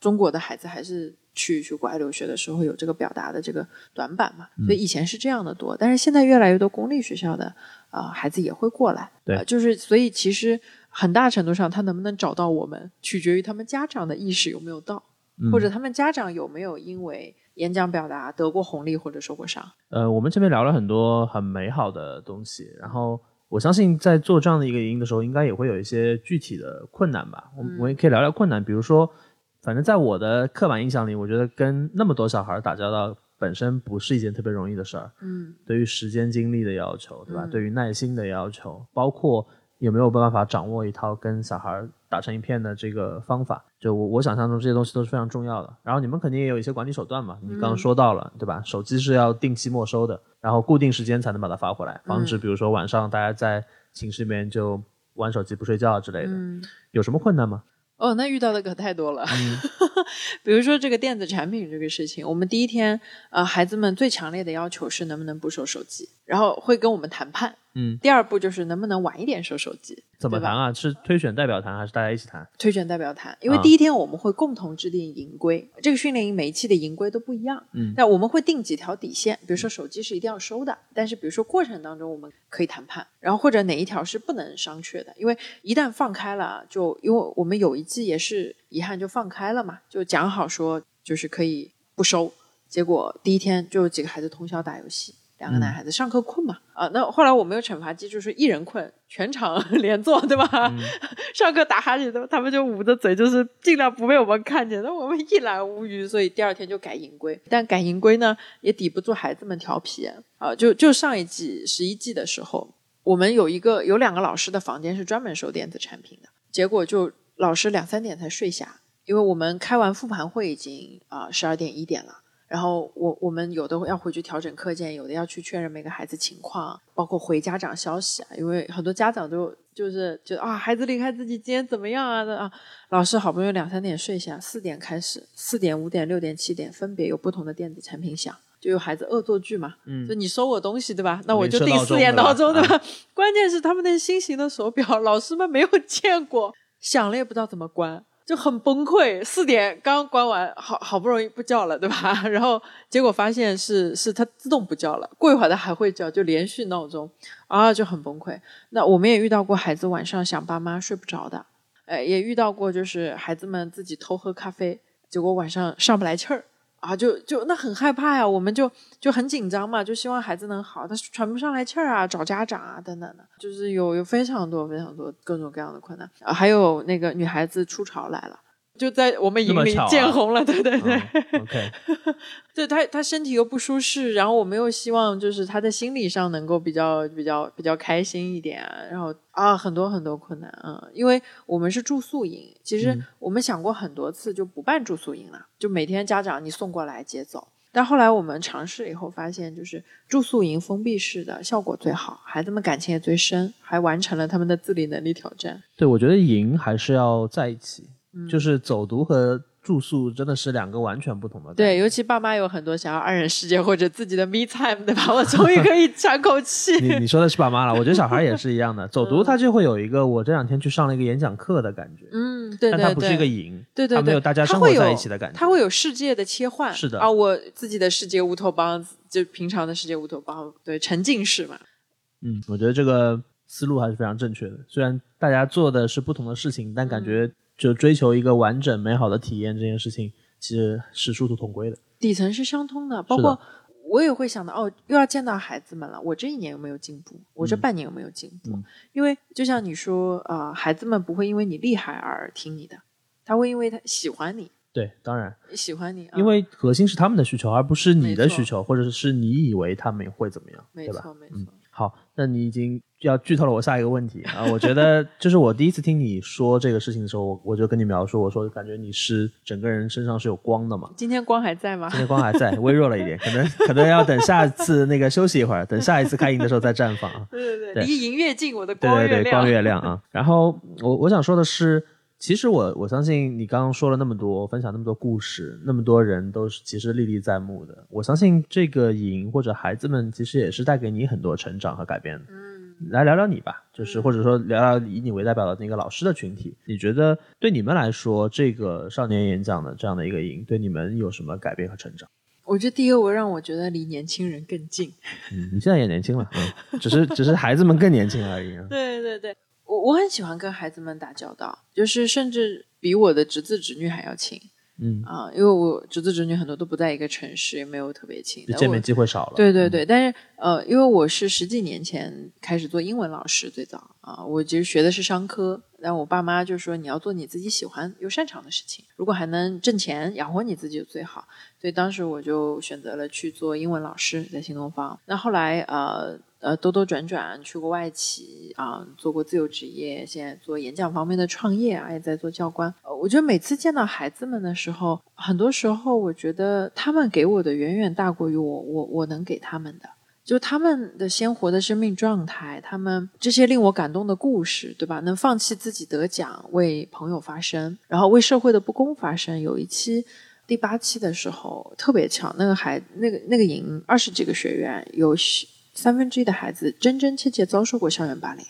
B: 中国的孩子还是去去国外留学的时候有这个表达的这个短板嘛，所以以前是这样的多，但是现在越来越多公立学校的啊、呃孩子也会过来，
A: 对
B: 呃就是所以其实很大程度上他能不能找到我们，取决于他们家长的意识有没有到，
A: 嗯
B: 或者他们家长有没有因为演讲表达得过红利或者受过伤。
A: 呃，我们这边聊了很多很美好的东西，然后我相信在做这样的一个营的时候，应该也会有一些具体的困难吧。我们我们也可以聊聊困难，比如说，反正在我的刻板印象里，我觉得跟那么多小孩打交道本身不是一件特别容易的事儿。
B: 嗯
A: 对于时间精力的要求，对吧？
B: 嗯
A: 对于耐心的要求，包括有没有办法掌握一套跟小孩打成一片的这个方法，就我我想象中这些东西都是非常重要的。然后你们肯定也有一些管理手段嘛，你刚刚说到了，对吧？手机是要定期没收的，然后固定时间才能把它发回来，防止比如说晚上大家在寝室里面就玩手机不睡觉之类的。
B: 嗯，
A: 有什么困难吗？
B: 哦，那遇到的可太多了。
A: 嗯 [laughs]
B: 比如说这个电子产品这个事情，我们第一天，呃，孩子们最强烈的要求是能不能不收手机，然后会跟我们谈判。
A: 嗯，
B: 第二步就是能不能晚一点收手机，
A: 怎么谈啊？是推选代表谈还是大家一起谈？
B: 推选代表谈，因为
A: 啊
B: 第一天我们会共同制定营规，这个训练营每一期的营规都不一样，
A: 嗯
B: 但我们会定几条底线，比如说手机是一定要收的，但是比如说过程当中我们可以谈判，然后或者哪一条是不能商榷的，因为一旦放开了，就因为我们有一季也是遗憾就放开了嘛，就讲好说就是可以不收，结果第一天就有几个孩子通宵打游戏。两个男孩子上课困嘛，啊，那后来我们有惩罚机制，是一人困，全场 [laughs] 连坐，对吧？[laughs] 上课打哈欠，他们他们就捂着嘴，就是尽量不被我们看见。那我们一览无余，所以第二天就改营规。但改营规呢，也抵不住孩子们调皮啊。就就上一季十一季的时候，我们有一个有两个老师的房间是专门收电子产品的，结果就老师两三点才睡下，因为我们开完复盘会已经啊十二点一点了。然后我我们有的要回去调整课件，有的要去确认每个孩子情况，包括回家长消息啊，因为很多家长都就是就啊孩子离开自己今天怎么样啊的啊，老师好不容易两三点睡下，四点开始，四点、五点、六点、七点分别有不同的电子产品响，就有孩子恶作剧嘛，
A: 嗯
B: 就你收我东西对吧？那我就定四点闹钟
A: 对吧
B: 对吧？[laughs] 关键是他们那新型的手表，老师们没有见过，响了也不知道怎么关。就很崩溃，四点刚关完，好好不容易不叫了，对吧？[laughs] 然后结果发现是是它自动不叫了，过一会儿它还会叫，就连续闹钟啊，就很崩溃。那我们也遇到过孩子晚上想爸妈睡不着的，哎，也遇到过就是孩子们自己偷喝咖啡，结果晚上上不来气儿啊，就就那很害怕呀，我们就就很紧张嘛，就希望孩子能好，他喘不上来气儿啊，找家长啊等等的，就是有有非常多非常多各种各样的困难啊，还有那个女孩子初潮来了。就在我们营里见红了，对对对
A: ，OK，[laughs]
B: 对他他身体又不舒适，然后我们又希望就是他在心理上能够比较比较比较开心一点，然后啊很多很多困难嗯，因为我们是住宿营，其实我们想过很多次就不办住宿营了，就每天家长你送过来接走，但后来我们尝试以后发现，就是住宿营封闭式的效果最好，孩子们感情也最深，还完成了他们的自理能力挑战。
A: 对，我觉得营还是要在一起。就是走读和住宿真的是两个完全不同的。
B: 对，尤其爸妈有很多想要二人世界或者自己的 me time，对吧？我终于可以喘口气。
A: 你你说的是爸妈了，我觉得小孩也是一样的。[laughs] 走读他就会有一个，我这两天去上了一个演讲课的感觉。
B: 嗯，对对对。
A: 但它不是一个营，
B: 对对对，
A: 没有大家生活在一起的感觉。
B: 他会有世界的切换。
A: 是的
B: 啊，我自己的世界乌托邦，就平常的世界乌托邦，对，沉浸式嘛。
A: 嗯，我觉得这个思路还是非常正确的。虽然大家做的是不同的事情，但感觉。就追求一个完整美好的体验这件事情，其实是殊途同归的，
B: 底层是相通的。包括我也会想到，哦，又要见到孩子们了，我这一年有没有进步？我这半年有没有进步？因为就像你说，呃，孩子们不会因为你厉害而听你的，他会因为他喜欢你。
A: 对，当然
B: 喜欢你，啊
A: 因为核心是他们的需求，而不是你的需求，或者是你以为他们会怎么样？
B: 没错，没错。
A: 好，那你已经要剧透了我下一个问题啊！我觉得 [laughs] 就是我第一次听你说这个事情的时候，我我就跟你描述，我说感觉你是整个人身上是有光的嘛。
B: 今天光还在吗？
A: 今天光还在，微弱了一点，可能可能要等下次那个休息一会儿，等下一次开营的时候再绽放啊。[laughs]
B: 对对对，离营越近，我的光
A: 越亮。光越亮啊！然后我我想说的是。其实我我相信你刚刚说了那么多，分享那么多故事，那么多人都是其实历历在目的。我相信这个营或者孩子们其实也是带给你很多成长和改变的。嗯，来聊聊你吧，就是或者说聊聊以你为代表的那个老师的群体，你觉得对你们来说，这个少年演讲的这样的一个营，对你们有什么改变和成长？
B: 我觉得第一个，我让我觉得离年轻人更近。
A: 嗯，你现在也年轻了，嗯，只是只是孩子们更年轻而已。[laughs]
B: 对对对。我我很喜欢跟孩子们打交道，就是甚至比我的侄子侄女还要亲。
A: 嗯
B: 啊，因为我侄子侄女很多都不在一个城市，也没有特别亲，
A: 见面机会少了。
B: 对对对，但是呃，因为我是十几年前开始做英文老师，最早啊，我其实学的是商科，但我爸妈就说你要做你自己喜欢又擅长的事情，如果还能挣钱养活你自己就最好。所以当时我就选择了去做英文老师，在新东方。那后来呃。呃，兜兜转转去过外企啊，做过自由职业，现在做演讲方面的创业啊，也在做教官。呃，我觉得每次见到孩子们的时候，很多时候我觉得他们给我的远远大过于我我我能给他们的，就他们的鲜活的生命状态，他们这些令我感动的故事，对吧？能放弃自己得奖，为朋友发声，然后为社会的不公发声。有一期第八期的时候，特别巧，那个孩那个那个营二十几个学员有。三分之一的孩子真真切切遭受过校园霸凌，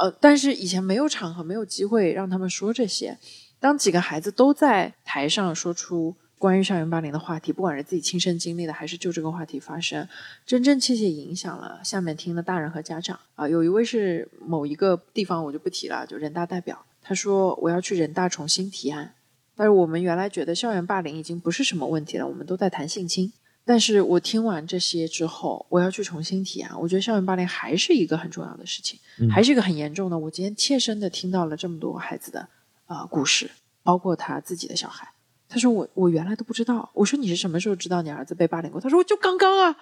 B: 呃，但是以前没有场合、没有机会让他们说这些。当几个孩子都在台上说出关于校园霸凌的话题，不管是自己亲身经历的，还是就这个话题发生，真真切切影响了下面听的大人和家长。啊，有一位是某一个地方，我就不提了，就人大代表，他说我要去人大重新提案。但是我们原来觉得校园霸凌已经不是什么问题了，我们都在谈性侵。但是我听完这些之后，我要去重新提啊。我觉得校园霸凌还是一个很重要的事情，还是一个很严重的。我今天切身的听到了这么多孩子的啊故事，包括他自己的小孩。他说我我原来都不知道。我说你是什么时候知道你儿子被霸凌过？他说我就刚刚啊，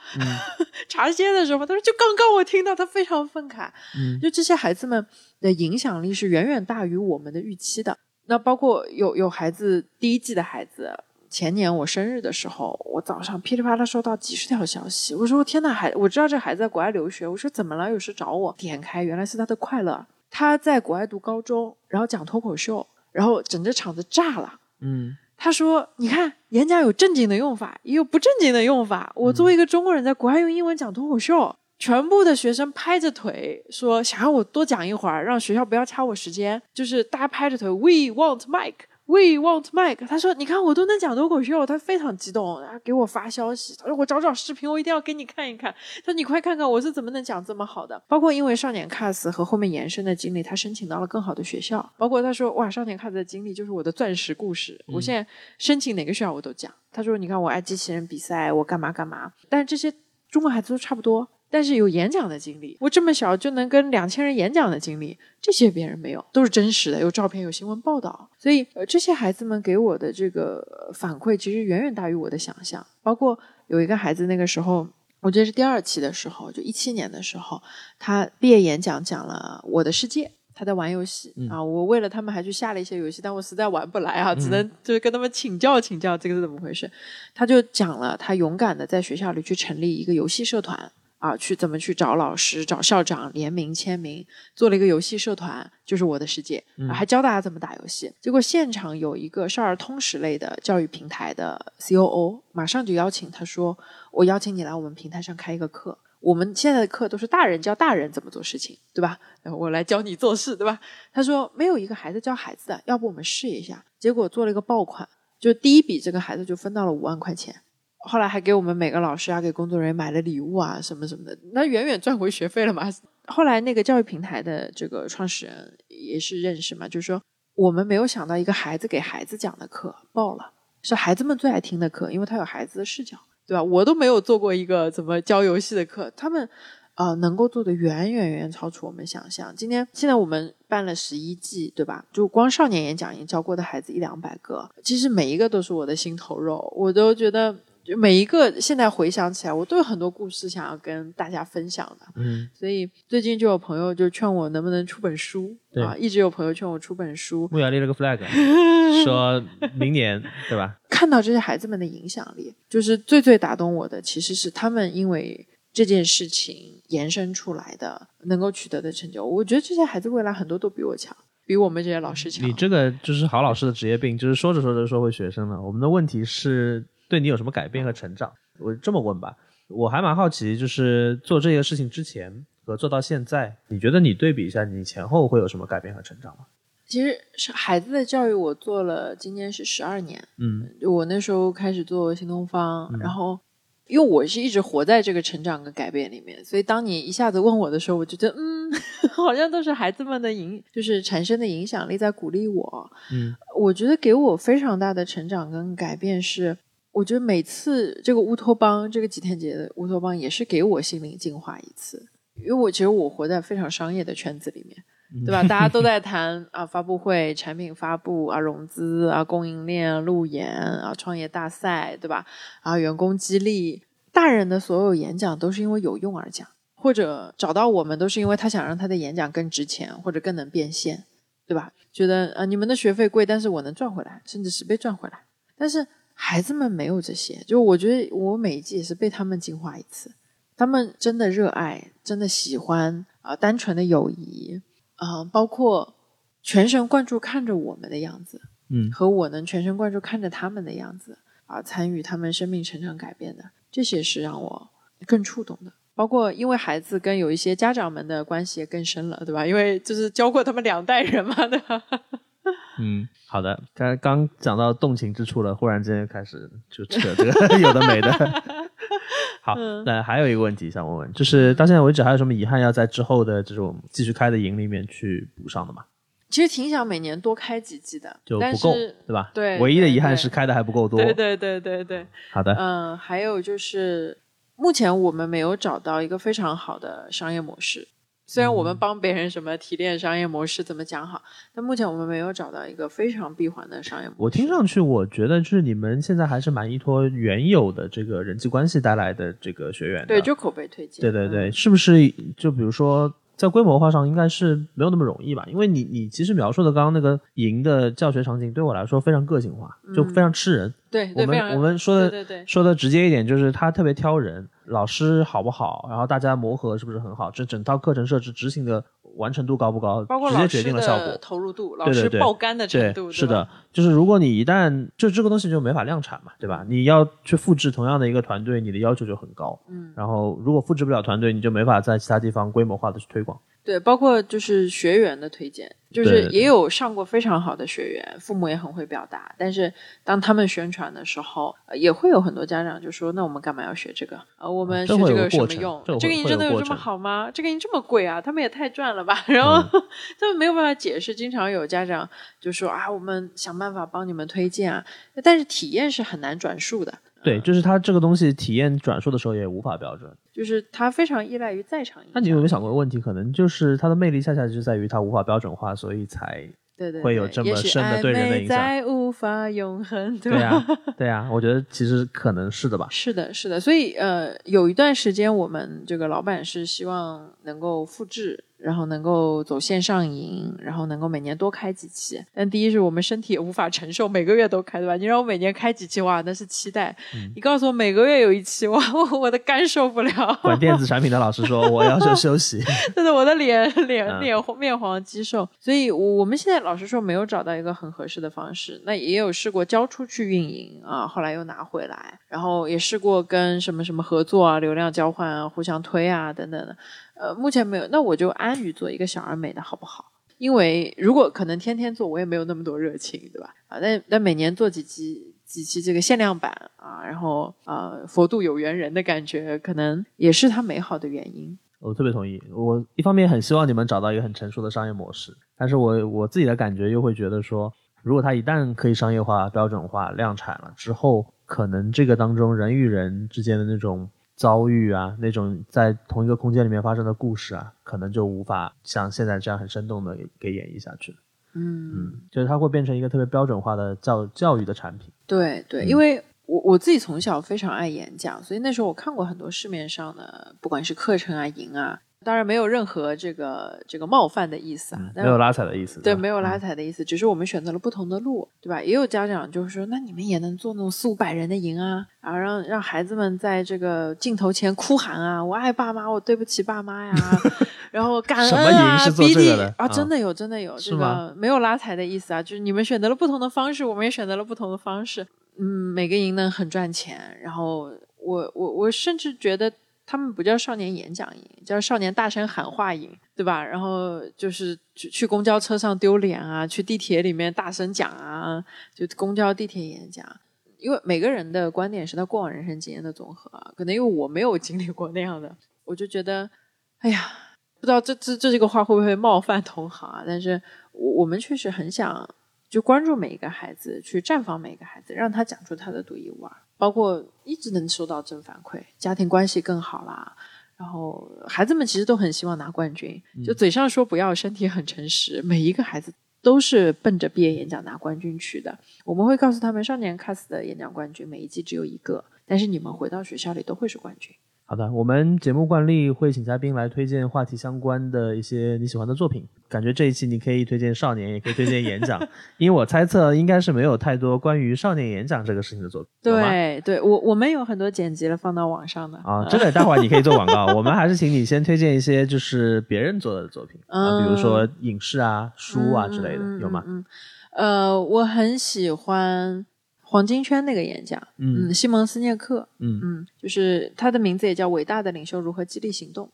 B: [laughs] 茶歇的时候。他说就刚刚我听到，他非常愤慨。嗯就这些孩子们的影响力是远远大于我们的预期的。那包括有有孩子第一季的孩子。前年我生日的时候，我早上噼里啪啦收到几十条消息。我说：“天呐，孩，我知道这孩子在国外留学。”我说：“怎么了？有事找我？”点开，原来是他的快乐。他在国外读高中，然后讲脱口秀，然后整个场子炸了。
A: 嗯，
B: 他说：“你看，演讲有正经的用法，也有不正经的用法。我作为一个中国人，在国外用英文讲脱口秀，全部的学生拍着腿说想要我多讲一会儿，让学校不要掐我时间。就是大家拍着腿，We want Mike。” We want Mike。他说：“你看我都能讲脱口秀。”他非常激动，然后给我发消息。他说：“我找找视频，我一定要给你看一看。”他说：“你快看看我是怎么能讲这么好的。”包括因为少年 cast 和后面延伸的经历，他申请到了更好的学校。包括他说：“哇，少年 cast 的经历就是我的钻石故事。我现在申请哪个学校我都讲。”他说：“你看我爱机器人比赛，我干嘛干嘛。”但是这些中国孩子都差不多。但是有演讲的经历，我这么小就能跟两千人演讲的经历，这些别人没有，都是真实的，有照片，有新闻报道。所以，呃，这些孩子们给我的这个反馈，其实远远大于我的想象。包括有一个孩子，那个时候，我觉得是第二期的时候，就一七年的时候，他毕业演讲讲了《我的世界》，他在玩游戏啊。我为了他们还去下了一些游戏，但我实在玩不来啊，只能就是跟他们请教请教这个是怎么回事。他就讲了，他勇敢的在学校里去成立一个游戏社团。啊，去怎么去找老师、找校长联名签名，做了一个游戏社团，就是我的世界，还教大家怎么打游戏。结果现场有一个少儿通识类的教育平台的 COO，马上就邀请他说：“我邀请你来我们平台上开一个课。我们现在的课都是大人教大人怎么做事情，对吧？我来教你做事，对吧？”他说：“没有一个孩子教孩子的，要不我们试一下？”结果做了一个爆款，就第一笔这个孩子就分到了五万块钱。后来还给我们每个老师啊，给工作人员买了礼物啊，什么什么的，那远远赚回学费了嘛。后来那个教育平台的这个创始人也是认识嘛，就是说我们没有想到一个孩子给孩子讲的课爆了，是孩子们最爱听的课，因为他有孩子的视角，对吧？我都没有做过一个怎么教游戏的课，他们啊能够做的远远远超出我们想象。今天现在我们办了十一季，对吧？就光少年演讲已经教过的孩子一两百个，其实每一个都是我的心头肉，我都觉得。就每一个现在回想起来，我都有很多故事想要跟大家分享的。嗯，所以最近就有朋友就劝我能不能出本书啊，一直有朋友劝我出本书。
A: 木瑶立了个 flag，[laughs] 说明年对吧？[laughs]
B: 看到这些孩子们的影响力，就是最最打动我的，其实是他们因为这件事情延伸出来的，能够取得的成就。我觉得这些孩子未来很多都比我强，比我们这些老师强。
A: 你这个就是好老师的职业病，就是说着说着说回学生了。我们的问题是。对你有什么改变和成长？我这么问吧，我还蛮好奇，就是做这个事情之前和做到现在，你觉得你对比一下，你前后会有什么改变和成长吗？
B: 其实是孩子的教育，我做了今年是十二年。嗯，我那时候开始做新东方，然后。因为我是一直活在这个成长跟改变里面，所以当你一下子问我的时候，我觉得嗯，[laughs] 好像都是孩子们的影，就是产生的影响力在鼓励我。嗯，我觉得给我非常大的成长跟改变是。我觉得每次这个乌托邦，这个吉田节的乌托邦也是给我心灵净化一次，因为我其实我活在非常商业的圈子里面，对吧？[laughs] 大家都在谈啊，发布会、产品发布啊、融资啊、供应链、路演啊、创业大赛，对吧？啊，员工激励，大人的所有演讲都是因为有用而讲，或者找到我们都是因为他想让他的演讲更值钱或者更能变现，对吧？觉得啊，你们的学费贵，但是我能赚回来，甚至十倍赚回来，但是。孩子们没有这些，就我觉得我每一季也是被他们净化一次。他们真的热爱，真的喜欢啊，单纯的友谊啊，包括全神贯注看着我们的样子，嗯，和我能全神贯注看着他们的样子啊，参与他们生命成长改变的，这些是让我更触动的。包括因为孩子跟有一些家长们的关系也更深了，对吧？因为就是教过他们两代人嘛，对吧？
A: 嗯，好的。刚刚讲到动情之处了，忽然之间开始就扯这个 [laughs] 有的没的。[laughs] 好，那还有一个问题想问问，就是到现在为止还有什么遗憾要在之后的这种继续开的营里面去补上的吗？
B: 其实挺想每年多开几季的，
A: 就不够，对吧？
B: 对，
A: 唯一的遗憾是开的还不够多。
B: 对对对对对。
A: 好的。
B: 嗯，还有就是目前我们没有找到一个非常好的商业模式。虽然我们帮别人什么提炼商业模式怎么讲好，但目前我们没有找到一个非常闭环的商业模式。
A: 我听上去，我觉得就是你们现在还是蛮依托原有的这个人际关系带来的这个学员。
B: 对，就口碑推荐。
A: 对对对，是不是？就比如说。在规模化上应该是没有那么容易吧，因为你你其实描述的刚刚那个营的教学场景对我来说非常个性化，就非常吃人。
B: 对，
A: 我们我们说的说的直接一点，就是他特别挑人，老师好不好，然后大家磨合是不是很好，这整套课程设置执行的。完成度高不高，直接决定了效果。
B: 投入度，老师爆肝的程度，
A: 是的，就是如果你一旦就这个东西就没法量产嘛，对吧？你要去复制同样的一个团队，你的要求就很高。嗯，然后如果复制不了团队，你就没法在其他地方规模化的去推广。
B: 对，包括就是学员的推荐，就是也有上过非常好的学员，父母也很会表达，但是当他们宣传的时候，也会有很多家长就说：“那我们干嘛要学这个？呃，我们学这个有什么用？这个音真的有这么好吗？这个音这么贵啊？他们也太赚了吧？” [laughs] 然后 [laughs] 他们没有办法解释，经常有家长就说：“啊，我们想办法帮你们推荐啊，但是体验是很难转述的。”
A: 对，就是他这个东西体验转述的时候也无法标准，
B: 就是它非常依赖于在场。
A: 那你有没有想过问题？可能就是它的魅力恰恰就在于它无法标准化，所以才
B: 对对
A: 会有这么深的对人的影
B: 响。无法永恒，
A: 对啊，[laughs] 对啊，我觉得其实可能是的吧。
B: 是的，是的，所以呃，有一段时间我们这个老板是希望能够复制。然后能够走线上营，然后能够每年多开几期。但第一是我们身体也无法承受每个月都开，对吧？你让我每年开几期，哇，那是期待。你告诉我每个月有一期，哇，我我的肝受不了。
A: 管电子产品的老师说，我要求休息。[laughs]
B: 真的，我的脸脸脸面黄肌瘦。所以，我们现在老实说没有找到一个很合适的方式。那也有试过交出去运营啊，后来又拿回来，然后也试过跟什么什么合作啊，流量交换啊，互相推啊，等等的。呃，目前没有，那我就安于做一个小而美的好不好？因为如果可能天天做，我也没有那么多热情，对吧？啊，那那每年做几期几期这个限量版啊，然后啊，佛度有缘人的感觉，可能也是它美好的原因。
A: 我特别同意。我一方面很希望你们找到一个很成熟的商业模式，但是我我自己的感觉又会觉得说，如果它一旦可以商业化、标准化、量产了之后，可能这个当中人与人之间的那种。遭遇啊，那种在同一个空间里面发生的故事啊，可能就无法像现在这样很生动的给给演绎下去了。
B: 嗯
A: 嗯，就是它会变成一个特别标准化的教教育的产品。
B: 对对，因为我我自己从小非常爱演讲，所以那时候我看过很多市面上的，不管是课程啊、营啊。当然没有任何这个这个冒犯的意思啊，
A: 没有拉踩的意思。
B: 对，没有拉踩的意思，只是我们选择了不同的路，对吧？也有家长就是说，那你们也能做那种四五百人的营啊，然后让让孩子们在这个镜头前哭喊啊，我爱爸妈，我对不起爸妈呀，[laughs] 然后感恩啊，
A: 逼你
B: 啊，真的有，真的有，这个没有拉踩的意思啊，就是你们选择了不同的方式，我们也选择了不同的方式，嗯，每个营呢很赚钱，然后我我我甚至觉得。他们不叫少年演讲营，叫少年大声喊话营，对吧？然后就是去去公交车上丢脸啊，去地铁里面大声讲啊，就公交、地铁演讲。因为每个人的观点是他过往人生经验的总和，可能因为我没有经历过那样的，我就觉得，哎呀，不知道这这这这个话会不会冒犯同行啊？但是我我们确实很想就关注每一个孩子，去绽放每一个孩子，让他讲出他的独一无二。包括一直能收到正反馈，家庭关系更好啦。然后孩子们其实都很希望拿冠军，就嘴上说不要，身体很诚实。每一个孩子都是奔着毕业演讲拿冠军去的。我们会告诉他们，少年 cast 的演讲冠军每一季只有一个，但是你们回到学校里都会是冠军。
A: 好的，我们节目惯例会请嘉宾来推荐话题相关的一些你喜欢的作品。感觉这一期你可以推荐少年，也可以推荐演讲，[laughs] 因为我猜测应该是没有太多关于少年演讲这个事情的作品。
B: 对，对我我们有很多剪辑了放到网上的
A: 啊，真的，待会儿你可以做广告。[laughs] 我们还是请你先推荐一些就是别人做的作品啊，比如说影视啊、书啊之类的，有吗？
B: 嗯，呃，我很喜欢。黄金圈那个演讲，嗯，西蒙斯涅克，嗯嗯，就是他的名字也叫《伟大的领袖如何激励行动》，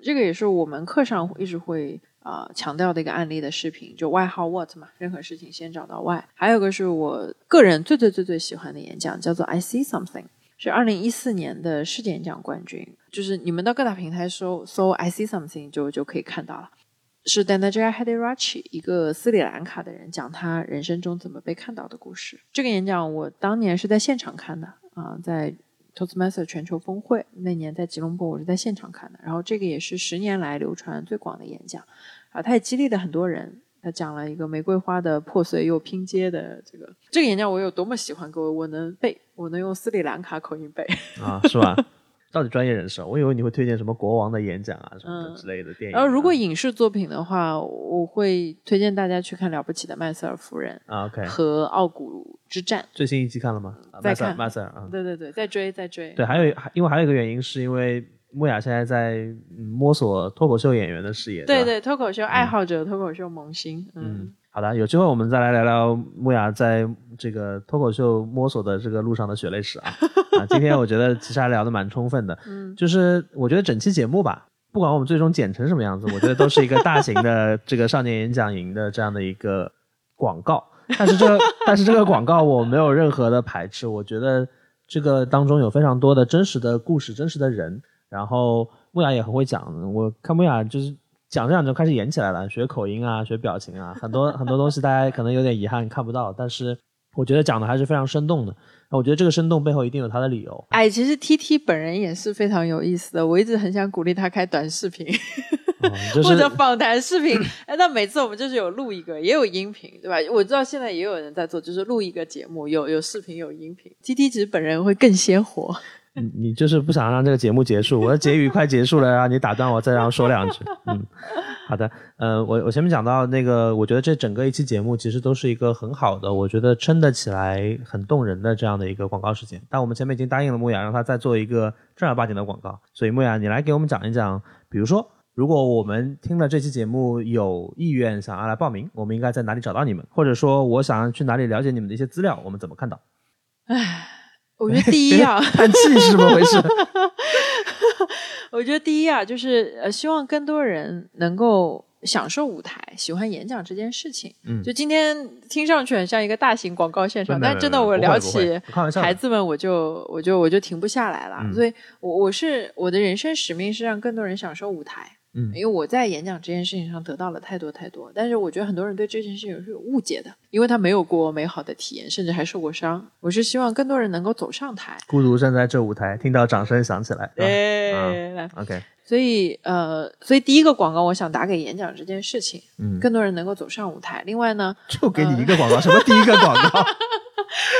B: 这个也是我们课上一直会啊强调的一个案例的视频，就 Why How What 嘛，任何事情先找到 Why。还有个是我个人最最最最喜欢的演讲，叫做 I See Something，是二零一四年的世界演讲冠军，就是你们到各大平台搜搜 I See Something 就就可以看到了。是 Dana Jai Hadi Rachi 一个斯里兰卡的人讲他人生中怎么被看到的故事。这个演讲我当年是在现场看的啊，在 Toastmaster 全球峰会那年在吉隆坡，我是在现场看的。然后这个也是十年来流传最广的演讲啊，他也激励了很多人。他讲了一个玫瑰花的破碎又拼接的这个这个演讲，我有多么喜欢各位，我能背，我能用斯里兰卡口音背
A: 啊，是吧？到底专业人士，我以为你会推荐什么国王的演讲啊什么的之类的电影。
B: 然后如果影视作品的话，我会推荐大家去看《了不起的麦瑟尔夫人》
A: 啊，OK，
B: 和《傲骨之战》。
A: 最新一季看了吗？
B: 在看
A: 麦瑟尔啊。
B: 对对对，在追在追。
A: 对，还有因为还有一个原因，是因为木雅现在在摸索脱口秀演员的事业。
B: 对对，脱口秀爱好者，脱口秀萌新。嗯。
A: 好的，有机会我们再来聊聊木雅在这个脱口秀摸索的这个路上的血泪史啊！[laughs] 啊，今天我觉得其实还聊得蛮充分的，嗯，就是我觉得整期节目吧，不管我们最终剪成什么样子，我觉得都是一个大型的这个少年演讲营的这样的一个广告。但是这个 [laughs] 但是这个广告我没有任何的排斥，我觉得这个当中有非常多的真实的故事、真实的人。然后木雅也很会讲，我看木雅就是讲着讲着开始演起来了，学口音啊，学表情啊，很多很多东西大家可能有点遗憾看不到，但是我觉得讲的还是非常生动的。我觉得这个生动背后一定有他的理由。
B: 哎，其实 T T 本人也是非常有意思的，我一直很想鼓励他开短视频。[laughs] 或者访谈视频，哎，那每次我们就是有录一个，也有音频，对吧？我知道现在也有人在做，就是录一个节目，有有视频有音频。T T 其实本人会更鲜活。
A: 你你就是不想让这个节目结束？我的结语快结束了，让你打断我，再让我说两句。嗯，好的。呃，我我前面讲到那个，我觉得这整个一期节目其实都是一个很好的，我觉得撑得起来、很动人的这样的一个广告时间。但我们前面已经答应了木雅，让他再做一个正儿八经的广告。所以木雅，你来给我们讲一讲，比如说。如果我们听了这期节目有意愿想要来报名，我们应该在哪里找到你们？或者说我想去哪里了解你们的一些资料，我们怎么看到？
B: 唉，我觉得第一啊，[laughs]
A: 叹气是怎么回事？[laughs]
B: 我觉得第一啊，就是呃，希望更多人能够。享受舞台，喜欢演讲这件事情。嗯，就今天听上去很像一个大型广告现场，但真的我聊起孩子们，我就我就我就停不下来了。所以，我我是我的人生使命是让更多人享受舞台。嗯，因为我在演讲这件事情上得到了太多太多，但是我觉得很多人对这件事情是有误解的，因为他没有过美好的体验，甚至还受过伤。我是希望更多人能够走上台，
A: 孤独站在这舞台，听到掌声响起来。
B: 哎，来
A: ，OK。
B: 所以，呃，所以第一个广告，我想打给演讲这件事情，嗯，更多人能够走上舞台。另外呢，
A: 就给你一个广告，什么第一个广告？[laughs]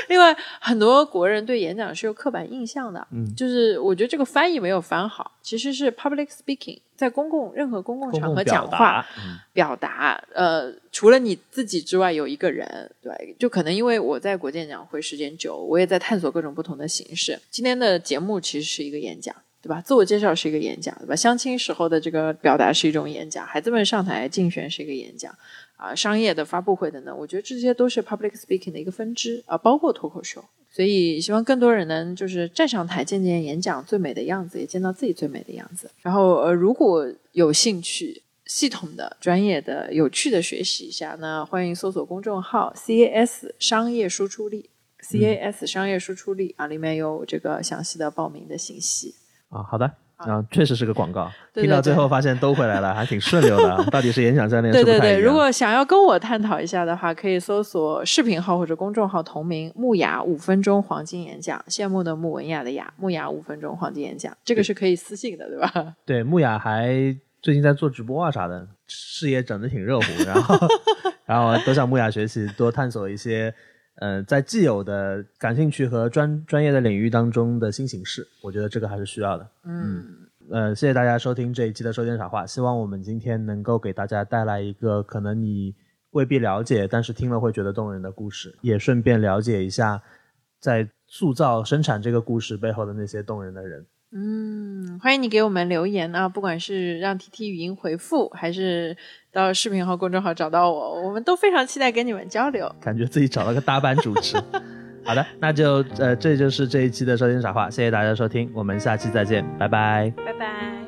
B: 另外，很多国人对演讲是有刻板印象的，嗯，就是我觉得这个翻译没有翻好，其实是 public speaking，在公共任何公共场合讲话，表达，呃，除了你自己之外，有一个人，对，就可能因为我在国际演讲会时间久，我也在探索各种不同的形式。今天的节目其实是一个演讲。对吧？自我介绍是一个演讲，对吧？相亲时候的这个表达是一种演讲，孩子们上台竞选是一个演讲，啊，商业的发布会等等，我觉得这些都是 public speaking 的一个分支啊，包括脱口秀。所以希望更多人能就是站上台见见演讲最美的样子，也见到自己最美的样子。然后呃，如果有兴趣系统的、专业的、有趣的学习一下，那欢迎搜索公众号 CAS 商业输出力，CAS 商业输出力啊，里面有这个详细的报名的信息。
A: 啊，好的，啊，确实是个广告。听到最后发现都回来了，还挺顺溜的。[laughs] 到底是演讲教练？
B: 对对对，如果想要跟我探讨一下的话，可以搜索视频号或者公众号同名“木雅五分钟黄金演讲”，羡慕的木文雅的雅，木雅五分钟黄金演讲，这个是可以私信的，对吧？[laughs]
A: 对，木雅还最近在做直播啊啥的，事业整的挺热乎，然后 [laughs] 然后都向木雅学习，多探索一些。呃，在既有的感兴趣和专专业的领域当中的新形式，我觉得这个还是需要的。嗯，呃，谢谢大家收听这一期的《说点傻话》，希望我们今天能够给大家带来一个可能你未必了解，但是听了会觉得动人的故事，也顺便了解一下在塑造、生产这个故事背后的那些动人的人。
B: 嗯，欢迎你给我们留言啊！不管是让 T T 语音回复，还是到视频号、公众号找到我，我们都非常期待跟你们交流。
A: 感觉自己找了个大班主持。[laughs] 好的，那就呃，这就是这一期的收听傻话，谢谢大家收听，我们下期再见，拜拜，
B: 拜拜。